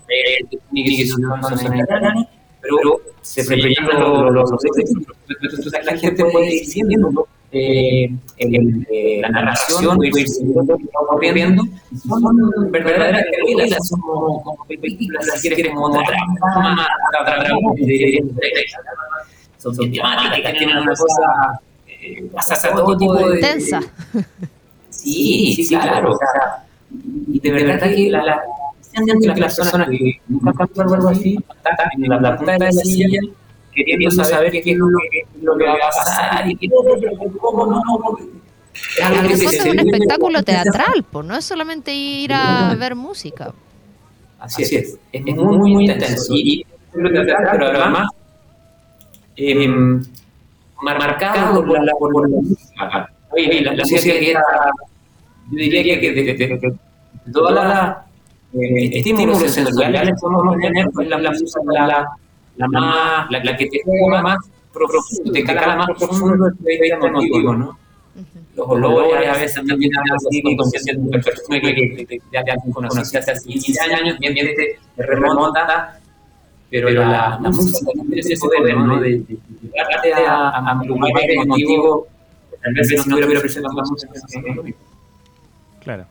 pero se proyectan los, los, los Entonces la gente puede ir siguiendo eh, el- eh, la narración, puede ir siguiendo lo que está ocurriendo. Son verdaderas películas, son como, películas, si quieres, como drama, drama, son son temáticas, tienen una cosa, eh, pasa todo tipo de... Tensa. Sí, sí, claro. o sea, y de verdad que la, la, que las personas que nunca han pasado algo así en la, la punta de la silla queriendo saber qué es lo que, lo que va a pasar y que cómo no, no, es fondo es se un espectáculo teatral, pues no es solamente ir a ver música. Así es, es muy, muy intenso. Y, y pero además eh, marcado por la, por la la, la música que era, yo diría que de, de, de, de todas las eh, estímulos sensoriales que podemos tener, pues la, la música la, la, más, la, la que te juega más profundo, te cala más profundo el emotivo, ¿no? Los olores, a veces también así, con perfume que, ya, conocías hace 15 años, bien, bien te remonta, pero la, la música tiene ese poder, ¿no? De, llevarte a, a, a un lugar emotivo, tal vez si no hubiera ofrecido la música. Claro.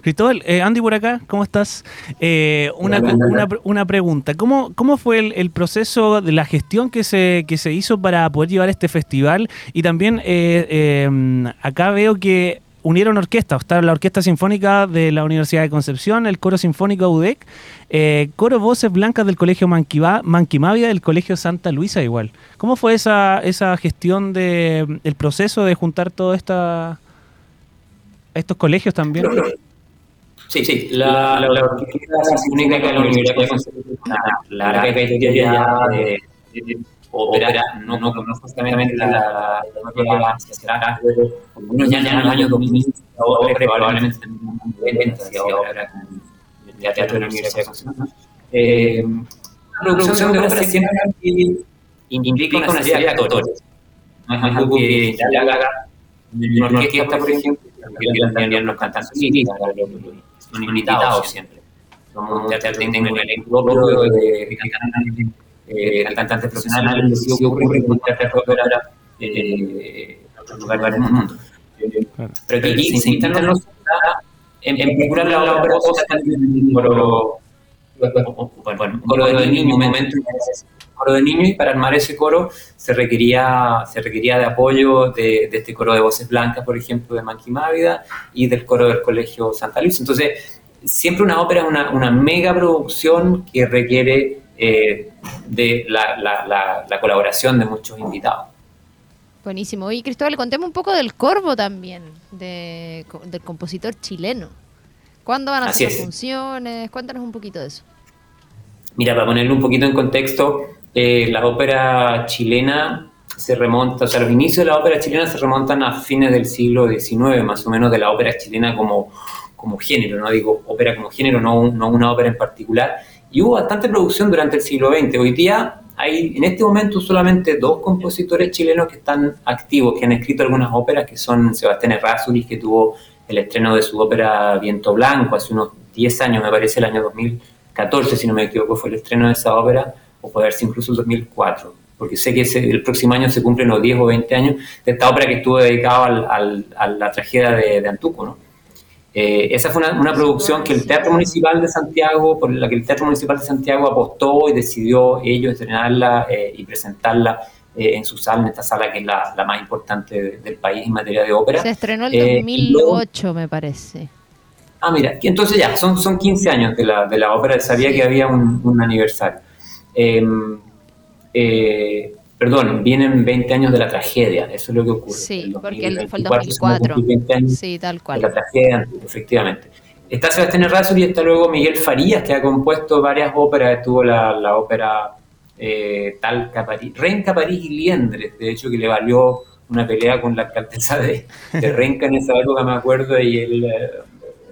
Cristóbal, eh, Andy por acá, ¿cómo estás? Eh, una, una, una pregunta. ¿Cómo, cómo fue el, el proceso de la gestión que se, que se hizo para poder llevar este festival? Y también eh, eh, acá veo que unieron orquestas. Está la Orquesta Sinfónica de la Universidad de Concepción, el Coro Sinfónico UDEC, eh, Coro Voces Blancas del Colegio Manquivá- Manquimavia del Colegio Santa Luisa igual. ¿Cómo fue esa, esa gestión de proceso de juntar todos esta, estos colegios también? Sí, sí, la, la, la Orquesta Sinfónica de la Universidad de Concepción, historia ya de, de ópera, no, no conozco exactamente la, será ya en los años 2000, ahora probablemente en los 90 hacia ópera, con el teatro de la Universidad de Concepción. Eh, la producción de ópera siempre implica una serie de actores. No es algo que ya le haga una orquesta, por ejemplo, que los cantantes son invitados siempre. Somos un teatro que tiene un elenco propio de, de cantantes, eh, cantantes profesionales, que sí ocurre en otros lugares del mundo. Pero que aquí se invitan los en, en particular la ópera cosa coro, bueno, coro de niños, un momento coro de niños y para armar ese coro se requería, se requería de apoyo de, de este coro de voces blancas, por ejemplo, de Manquimávida y del coro del Colegio Santa Luisa. Entonces, siempre una ópera es una, una mega producción que requiere eh, de la, la, la, la colaboración de muchos invitados. Buenísimo. Y Cristóbal, contemos un poco del Corvo también, de, del compositor chileno. ¿Cuándo van a Así hacer las es. funciones? Cuéntanos un poquito de eso. Mira, para ponerlo un poquito en contexto, eh, la ópera chilena se remonta, o sea, los inicios de la ópera chilena se remontan a fines del siglo XIX, más o menos de la ópera chilena como, como género, no digo ópera como género, no, no una ópera en particular. Y hubo bastante producción durante el siglo XX. Hoy día hay en este momento solamente dos compositores chilenos que están activos, que han escrito algunas óperas, que son Sebastián Errázuriz, que tuvo el estreno de su ópera Viento Blanco hace unos 10 años, me parece, el año 2014, si no me equivoco, fue el estreno de esa ópera, o puede sido incluso el 2004, porque sé que ese- el próximo año se cumplen los 10 o 20 años de esta ópera que estuvo dedicada al- al- a la tragedia de, de Antuco, ¿no? Eh, esa fue una, una producción que el Teatro Municipal de Santiago, por la que el Teatro Municipal de Santiago apostó y decidió ellos estrenarla eh, y presentarla eh, en su sala, en esta sala que es la, la más importante de- del país en materia de ópera. Se estrenó el y luego- 2008, me parece. Ah, mira, entonces ya, son, son 15 años de la, de la ópera, sabía que había un, un aniversario. Perdón, vienen 20 años de la tragedia, eso es lo que ocurre. Sí, El porque el- fue el 2024 se van a 2004. cumplir 20 años Sí, tal de la cual. tragedia, efectivamente. Está Sebastián Errázuriz y está luego Miguel Farías, que ha compuesto varias óperas, estuvo la, la ópera eh, Talca París, Renca París y Liendres, de hecho que le valió una pelea con la alcaldesa de, de Renca en esa época, me acuerdo, y él, eh,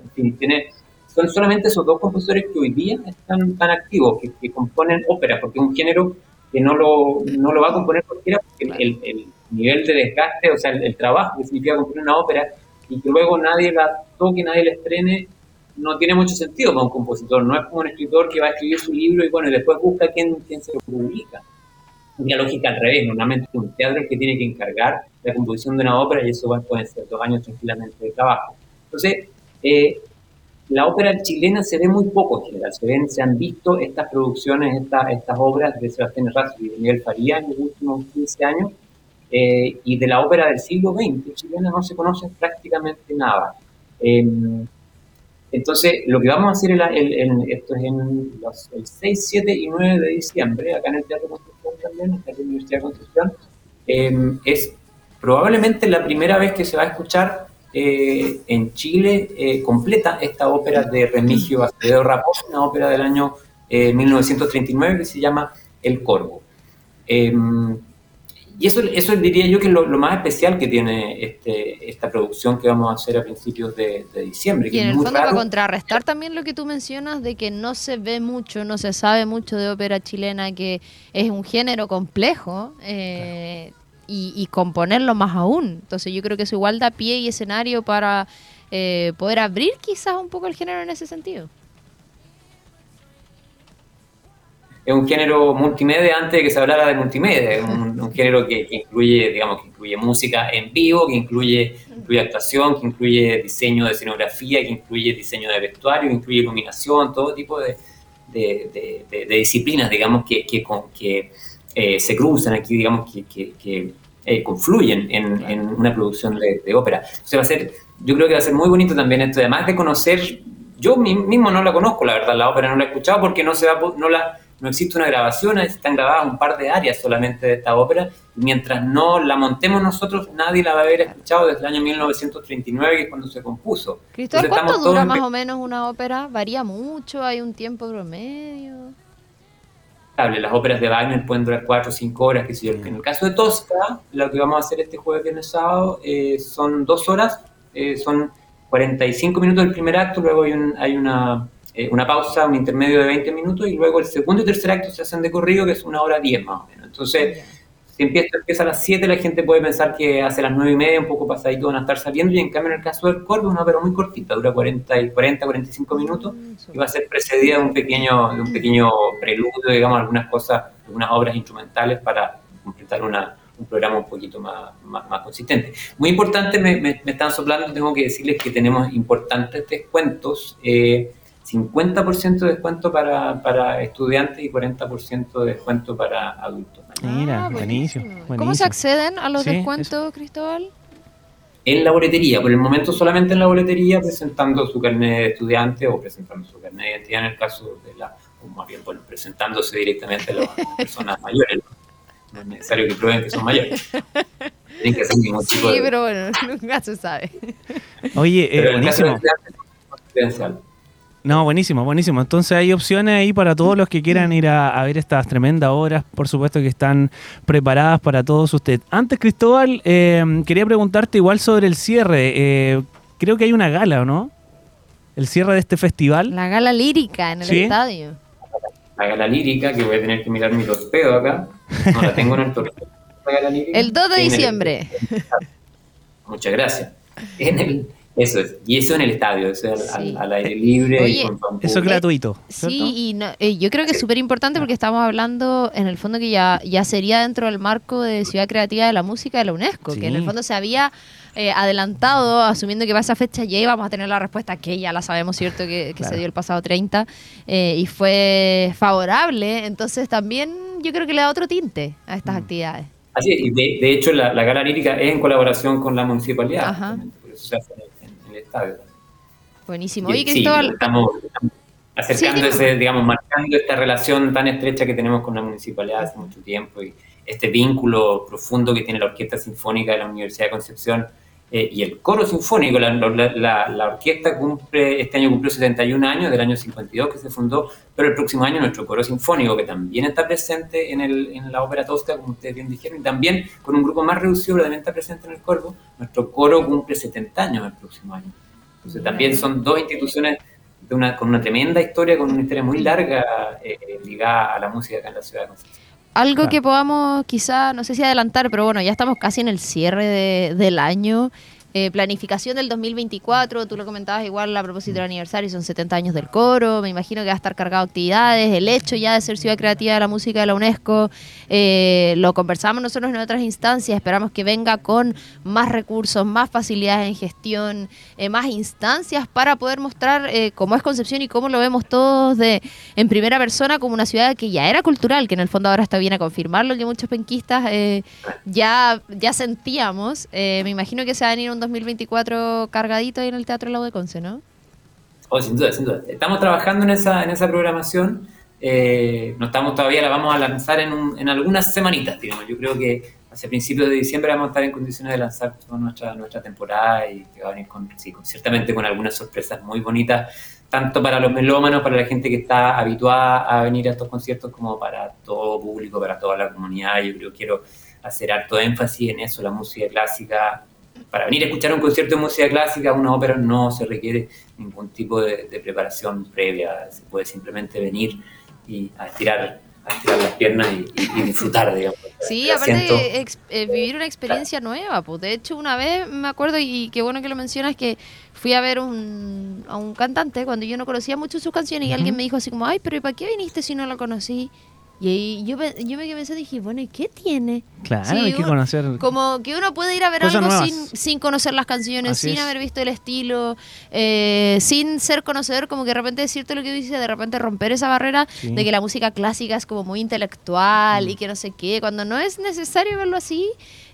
en fin, tiene, son solamente esos dos compositores que hoy día están tan activos, que, que componen óperas, porque es un género que no lo, no lo va a componer cualquiera, porque el- el, el nivel de desgaste, o sea, el, el trabajo que significa componer una ópera y que luego nadie la toque, nadie la estrene, no tiene mucho sentido para un compositor. No es como un escritor que va a escribir su libro y bueno, y después busca quién, quién se lo publica. La lógica al revés. Normalmente un teatro es que tiene que encargar la composición de una ópera y eso va, pueden ser dos años tranquilamente de trabajo. Entonces, eh, la ópera chilena se ve muy poco en general. Se, ven, se han visto estas producciones, estas, estas obras de Sebastián Errázuriz y de Miguel Faría en los últimos 15 años. eh, y de la ópera del siglo XX chilena no se conoce prácticamente nada. Eh, entonces, lo que vamos a hacer, el, el- el- esto es en los, el 6, 7 y 9 de diciembre, acá en el Teatro Concepción también, en la Universidad de Concepción, eh, es probablemente la primera vez que se va a escuchar eh, en Chile eh, completa esta ópera de Remigio Acevedo Raposo, una ópera del año eh, 1939 que se llama El Corvo. Eh, y eso, eso diría yo que es lo, lo más especial que tiene este, esta producción que vamos a hacer a principios de, de diciembre. que Y en es el muy fondo, para contrarrestar también lo que tú mencionas de que no se ve mucho, no se sabe mucho de ópera chilena, que es un género complejo, eh, y, y componerlo más aún. Entonces yo creo que eso igual da pie y escenario para eh, poder abrir quizás un poco el género en ese sentido. es un género multimedia antes de que se hablara de multimedia, es un, un género que, que incluye, digamos, que incluye música en vivo, que incluye, incluye actuación, que incluye diseño de escenografía, que incluye diseño de vestuario, que incluye iluminación, todo tipo de, de- de- de- disciplinas, digamos, que, que, con- que eh, se cruzan aquí, digamos, que, que- que, eh, confluyen en, en una producción de, de ópera. Entonces va a ser, yo creo que va a ser muy bonito también esto, además de conocer, yo mi- mismo no la conozco, la verdad, la ópera no la he escuchado porque no se va, no la no existe una grabación, están grabadas un par de áreas solamente de esta ópera, mientras no la montemos nosotros, nadie la va a haber escuchado desde el año 1939, que es cuando se compuso. Cristóbal, ¿cuánto dura más o menos una ópera? ¿Varía mucho? ¿Hay un tiempo promedio? Las óperas de Wagner pueden durar cuatro o cinco horas, qué sé yo. En el caso de Tosca, lo que vamos a hacer este jueves, viernes, sábado, eh, son dos horas, eh, son 45 minutos del primer acto, luego hay, un- hay una, eh, una pausa, un intermedio de 20 minutos, y luego el segundo y tercer acto se hacen de corrido, que es una hora 10 más o menos. Entonces, si empieza, empieza a las 7, la gente puede pensar que hace las 9 y media, un poco pasadito van a estar saliendo, y en cambio en el caso del Corvo es una ópera muy cortita, dura 40, y 40 45 minutos, y va a ser precedida de un pequeño, de un pequeño preludio, digamos, algunas cosas, algunas obras instrumentales para completar una, un programa un poquito más, más, más consistente. Muy importante, me, me, me están soplando, tengo que decirles que tenemos importantes descuentos, eh, 50% de descuento para, para estudiantes y 40% de descuento para adultos. Mira, Ah, buenísimo, ¿Cómo se acceden a los Sí, descuentos, Cristóbal? En la boletería, por el momento solamente en la boletería, presentando su carnet de estudiante o presentando su carnet de identidad en el caso de la, o más bien bueno, presentándose directamente a las personas mayores. No es necesario que prueben que son mayores. Tienen que hacer ningún tipo Sí, de... pero bueno, nunca se sabe. Oye, eh, Pero en el caso de buenísimo. No, buenísimo, buenísimo. Entonces hay opciones ahí para todos los que quieran ir a, a ver estas tremendas obras, por supuesto que están preparadas para todos ustedes. Antes, Cristóbal, eh, quería preguntarte igual sobre el cierre. Eh, creo que hay una gala, ¿o no? El cierre de este festival. La gala lírica en el Sí. estadio. La gala lírica, que voy a tener que mirar mi torpedo acá. No la tengo en el torpedo. La gala lírica. El 2 de el- diciembre. Muchas gracias. En el, eso es. Y eso en el estadio, eso es al, Sí. al- al aire libre. Oye, y con- Eso es gratuito. ¿cierto? Sí, y no- eh, yo creo que es súper importante porque estamos hablando en el fondo que ya, ya sería dentro del marco de Ciudad Creativa de la Música de la UNESCO, que en el fondo se había eh, adelantado, asumiendo que para esa fecha ya íbamos a tener la respuesta que ya la sabemos, ¿cierto? Que, que Claro. se dio el pasado 30 eh, y fue favorable, entonces también yo creo que le da otro tinte a estas Mm. actividades. Así es, y de, de hecho la, la gala lírica es en colaboración con la municipalidad, Ajá. justamente, por eso se hace Buenísimo. Y- Oye, sí, Cristóbal, estamos, estamos acercando Sí, ese, digamos, marcando esta relación tan estrecha que tenemos con la municipalidad hace mucho tiempo y este vínculo profundo que tiene la Orquesta Sinfónica de la Universidad de Concepción eh, y el coro sinfónico. La, la- la- la orquesta cumple, este año cumplió 71 años, del año 52 que se fundó, pero el próximo año nuestro coro sinfónico, que también está presente en, el, en la ópera tosca, como ustedes bien dijeron, y también con un grupo más reducido, pero también está presente en el Corvo, nuestro coro cumple 70 años el próximo año. Entonces también son dos instituciones de una, con una tremenda historia, con una historia muy larga eh, eh, ligada a la música acá en la ciudad de Concepción. Algo Claro. que podamos quizá, no sé si adelantar, pero bueno, ya estamos casi en el cierre de- del año. Eh, planificación del 2024, tú lo comentabas igual a propósito del aniversario, son 70 años del coro, me imagino que va a estar cargado de actividades, el hecho ya de ser ciudad creativa de la música de la UNESCO, eh, lo conversamos nosotros en otras instancias, esperamos que venga con más recursos, más facilidades en gestión, eh, más instancias para poder mostrar cómo es Concepción y cómo lo vemos todos de en primera persona como una ciudad que ya era cultural, que en el fondo ahora está bien a confirmar lo que muchos penquistas ya, ya sentíamos. Me imagino que se va a venir un 2024 cargadito ahí en el Teatro Lago de Conce, ¿no? Oh, sin duda, sin duda. Estamos trabajando en esa, en esa programación. Eh, no estamos todavía, la vamos a lanzar en, un- en algunas semanitas, digamos. Yo creo que hacia principios de diciembre vamos a estar en condiciones de lanzar toda nuestra, nuestra temporada y que va a venir con, sí, con- ciertamente con algunas sorpresas muy bonitas, tanto para los melómanos, para la gente que está habituada a venir a estos conciertos, como para todo público, para toda la comunidad. Yo creo que quiero hacer harto énfasis en eso, la música clásica. Para venir a escuchar un concierto de música clásica, una ópera, no se requiere ningún tipo de, de preparación previa. Se puede simplemente venir y a estirar, a estirar las piernas y, y- y disfrutar, digamos. Sí, aparte de ex- eh, vivir una experiencia nueva, pues de hecho una vez me acuerdo y qué bueno que lo mencionas que fui a ver un, a un cantante cuando yo no conocía mucho sus canciones y alguien me dijo así como, ay, pero ¿y para qué viniste si no lo conocí? Y ahí yo, yo me quedé pensando y dije, bueno, ¿y qué tiene? Claro, Sí, hay que conocer. Como que uno puede ir a ver Cosas algo sin, sin conocer las canciones, Así sin es. haber visto el estilo, eh, sin ser conocedor, como que de repente decirte lo que dice, de repente romper esa barrera Sí. de que la música clásica es como muy intelectual Mm. y que no sé qué, cuando no es necesario verlo así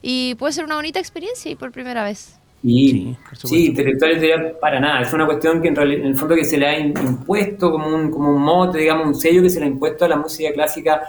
y puede ser una bonita experiencia y por primera vez. Y, Sí, sí, intelectual para nada. Es una cuestión que en, reali- en el fondo que se le ha impuesto como un, como un mote, digamos, un sello que se le ha impuesto a la música clásica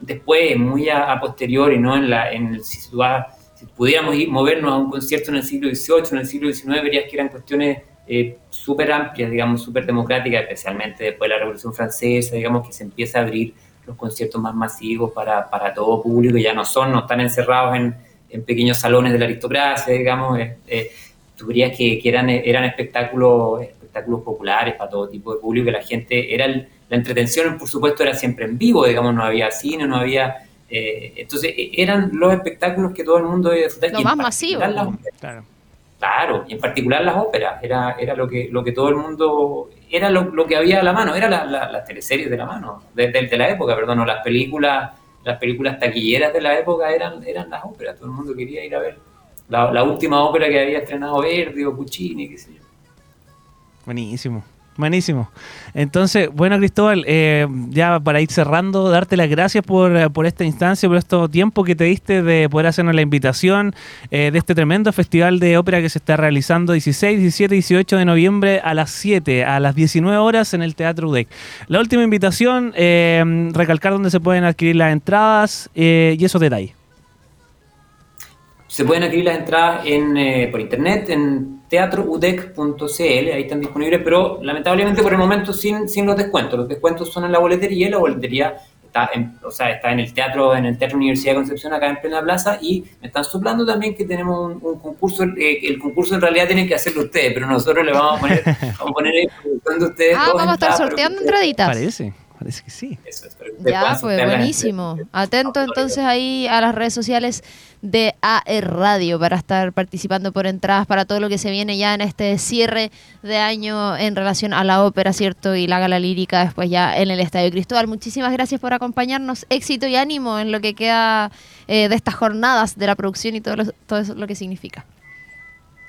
después, muy a, a posteriori, ¿no? En la, en el, si, si pudiéramos ir, movernos a un concierto en el siglo XVIII, en el siglo XIX, verías que eran cuestiones eh, súper amplias, digamos, súper democráticas, especialmente después de la Revolución Francesa, digamos, que se empieza a abrir los conciertos más masivos para, para todo público, ya no son, no están encerrados en, en pequeños salones de la aristocracia, digamos, eh, eh, tú verías que, que eran, eran espectáculos, espectáculos populares para todo tipo de público, que la gente, era el- la entretención, por supuesto, era siempre en vivo, digamos, no había cine, no había... eh, entonces, eh, eran los espectáculos que todo el mundo debe disfrutar. Lo más masivo. las óperas. Claro. Claro, y en particular las óperas, era, era lo, que, lo que todo el mundo, era lo, lo que había a la mano, era la- la- las teleseries de la mano, de, de- de la época, perdón, o las películas, las películas taquilleras de la época eran, eran las óperas, todo el mundo quería ir a ver la, la última ópera que había estrenado Verdi o Puccini, qué sé yo. Buenísimo. Buenísimo. Entonces, bueno, Cristóbal, eh, ya para ir cerrando, darte las gracias por, eh, por esta instancia, por este tiempo que te diste de poder hacernos la invitación eh, de este tremendo festival de ópera que se está realizando 16, 17 y 18 de noviembre a las 7, a las 19 horas en el Teatro UDEC. La última invitación, eh, recalcar dónde se pueden adquirir las entradas eh, y esos detalles. Se pueden adquirir las entradas en, eh, por internet en teatroudec.cl, ahí están disponibles, pero lamentablemente por el momento sin, sin los descuentos. Los descuentos son en la boletería y la boletería está en, o sea, está en el teatro, en el Teatro Universidad de Concepción, acá en plena plaza, y me están soplando también que tenemos un, un concurso, eh, el concurso en realidad tienen que hacerlo ustedes, pero nosotros le vamos a poner, vamos a poner ahí cuando ustedes Ah, vamos a estar entradas, sorteando entraditas. Parece, parece que sí. Eso es, Ya, pues buenísimo. Atento entonces ahí a las redes sociales de AR Radio para estar participando por entradas para todo lo que se viene ya en este cierre de año en relación a la ópera, ¿cierto? Y la gala lírica después ya en el Estadio Cristóbal. Muchísimas gracias por acompañarnos. Éxito y ánimo en lo que queda eh, de estas jornadas de la producción y todo, lo- todo eso lo que significa.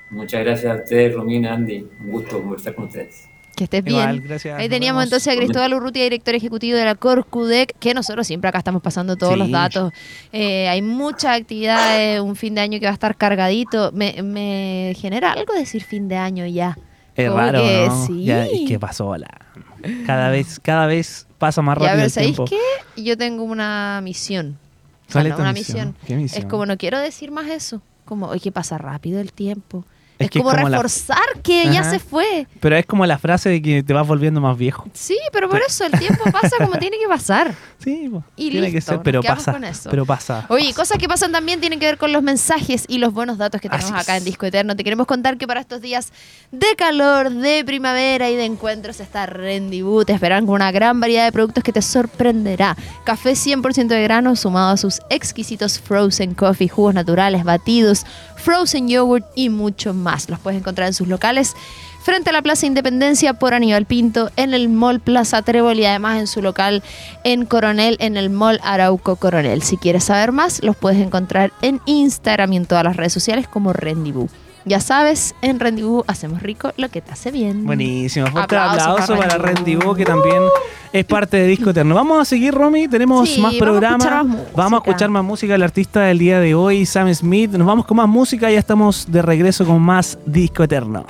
Muchas gracias a ustedes, Romina, Andy. Un gusto conversar con ustedes. Que estés Igual, bien. gracias, Ahí teníamos entonces a Cristóbal Urrutia, director ejecutivo de la Corcudec, que nosotros siempre acá estamos pasando todos Sí. los datos. Eh, hay muchas actividades, un fin de año que va a estar cargadito. Me, me genera algo decir fin de año ya. Es Como raro, que ¿no? sí. Ya, es que pasó la... Cada vez, cada vez pasa más rápido el ¿sabéis tiempo. qué? Yo tengo una misión. O sea, ¿Cuál es no, tu una misión? misión. ¿Qué misión? Es como no quiero decir más eso. Como, oye, que pasa rápido el tiempo. Es Es, que es como, la- reforzar que ya Ajá. se fue. Pero es como la frase de que te vas volviendo más viejo. Sí, pero por eso el tiempo pasa como tiene que pasar. Sí, Y tiene que listo, ser, nos pero pasa. con eso. Pero pasa. Oye, cosas que pasan también tienen que ver con los mensajes y los buenos datos que tenemos Así acá es. en Disco Eterno. Te queremos contar que para estos días de calor, de primavera y de encuentros está Rendibu. Te esperan con una gran variedad de productos que te sorprenderá. Café 100% de grano sumado a sus exquisitos frozen coffee, jugos naturales, batidos, frozen yogurt y mucho más. Los puedes encontrar en sus locales frente a la Plaza Independencia por Aníbal Pinto, en el Mall Plaza Trébol y además en su local en Coronel, en el Mall Arauco Coronel. Si quieres saber más, los puedes encontrar en Instagram y en todas las redes sociales como Rendibú. Ya sabes, en Rendibú hacemos rico lo que te hace bien. Buenísimo, fuerte Aplausos aplauso para. Rendivo, que también es parte de Disco Eterno. Vamos a seguir, Romy, tenemos Sí, más programas. Vamos a escuchar más música. El artista del día de hoy, Sam Smith. Nos vamos con más música, ya estamos de regreso con más Disco Eterno.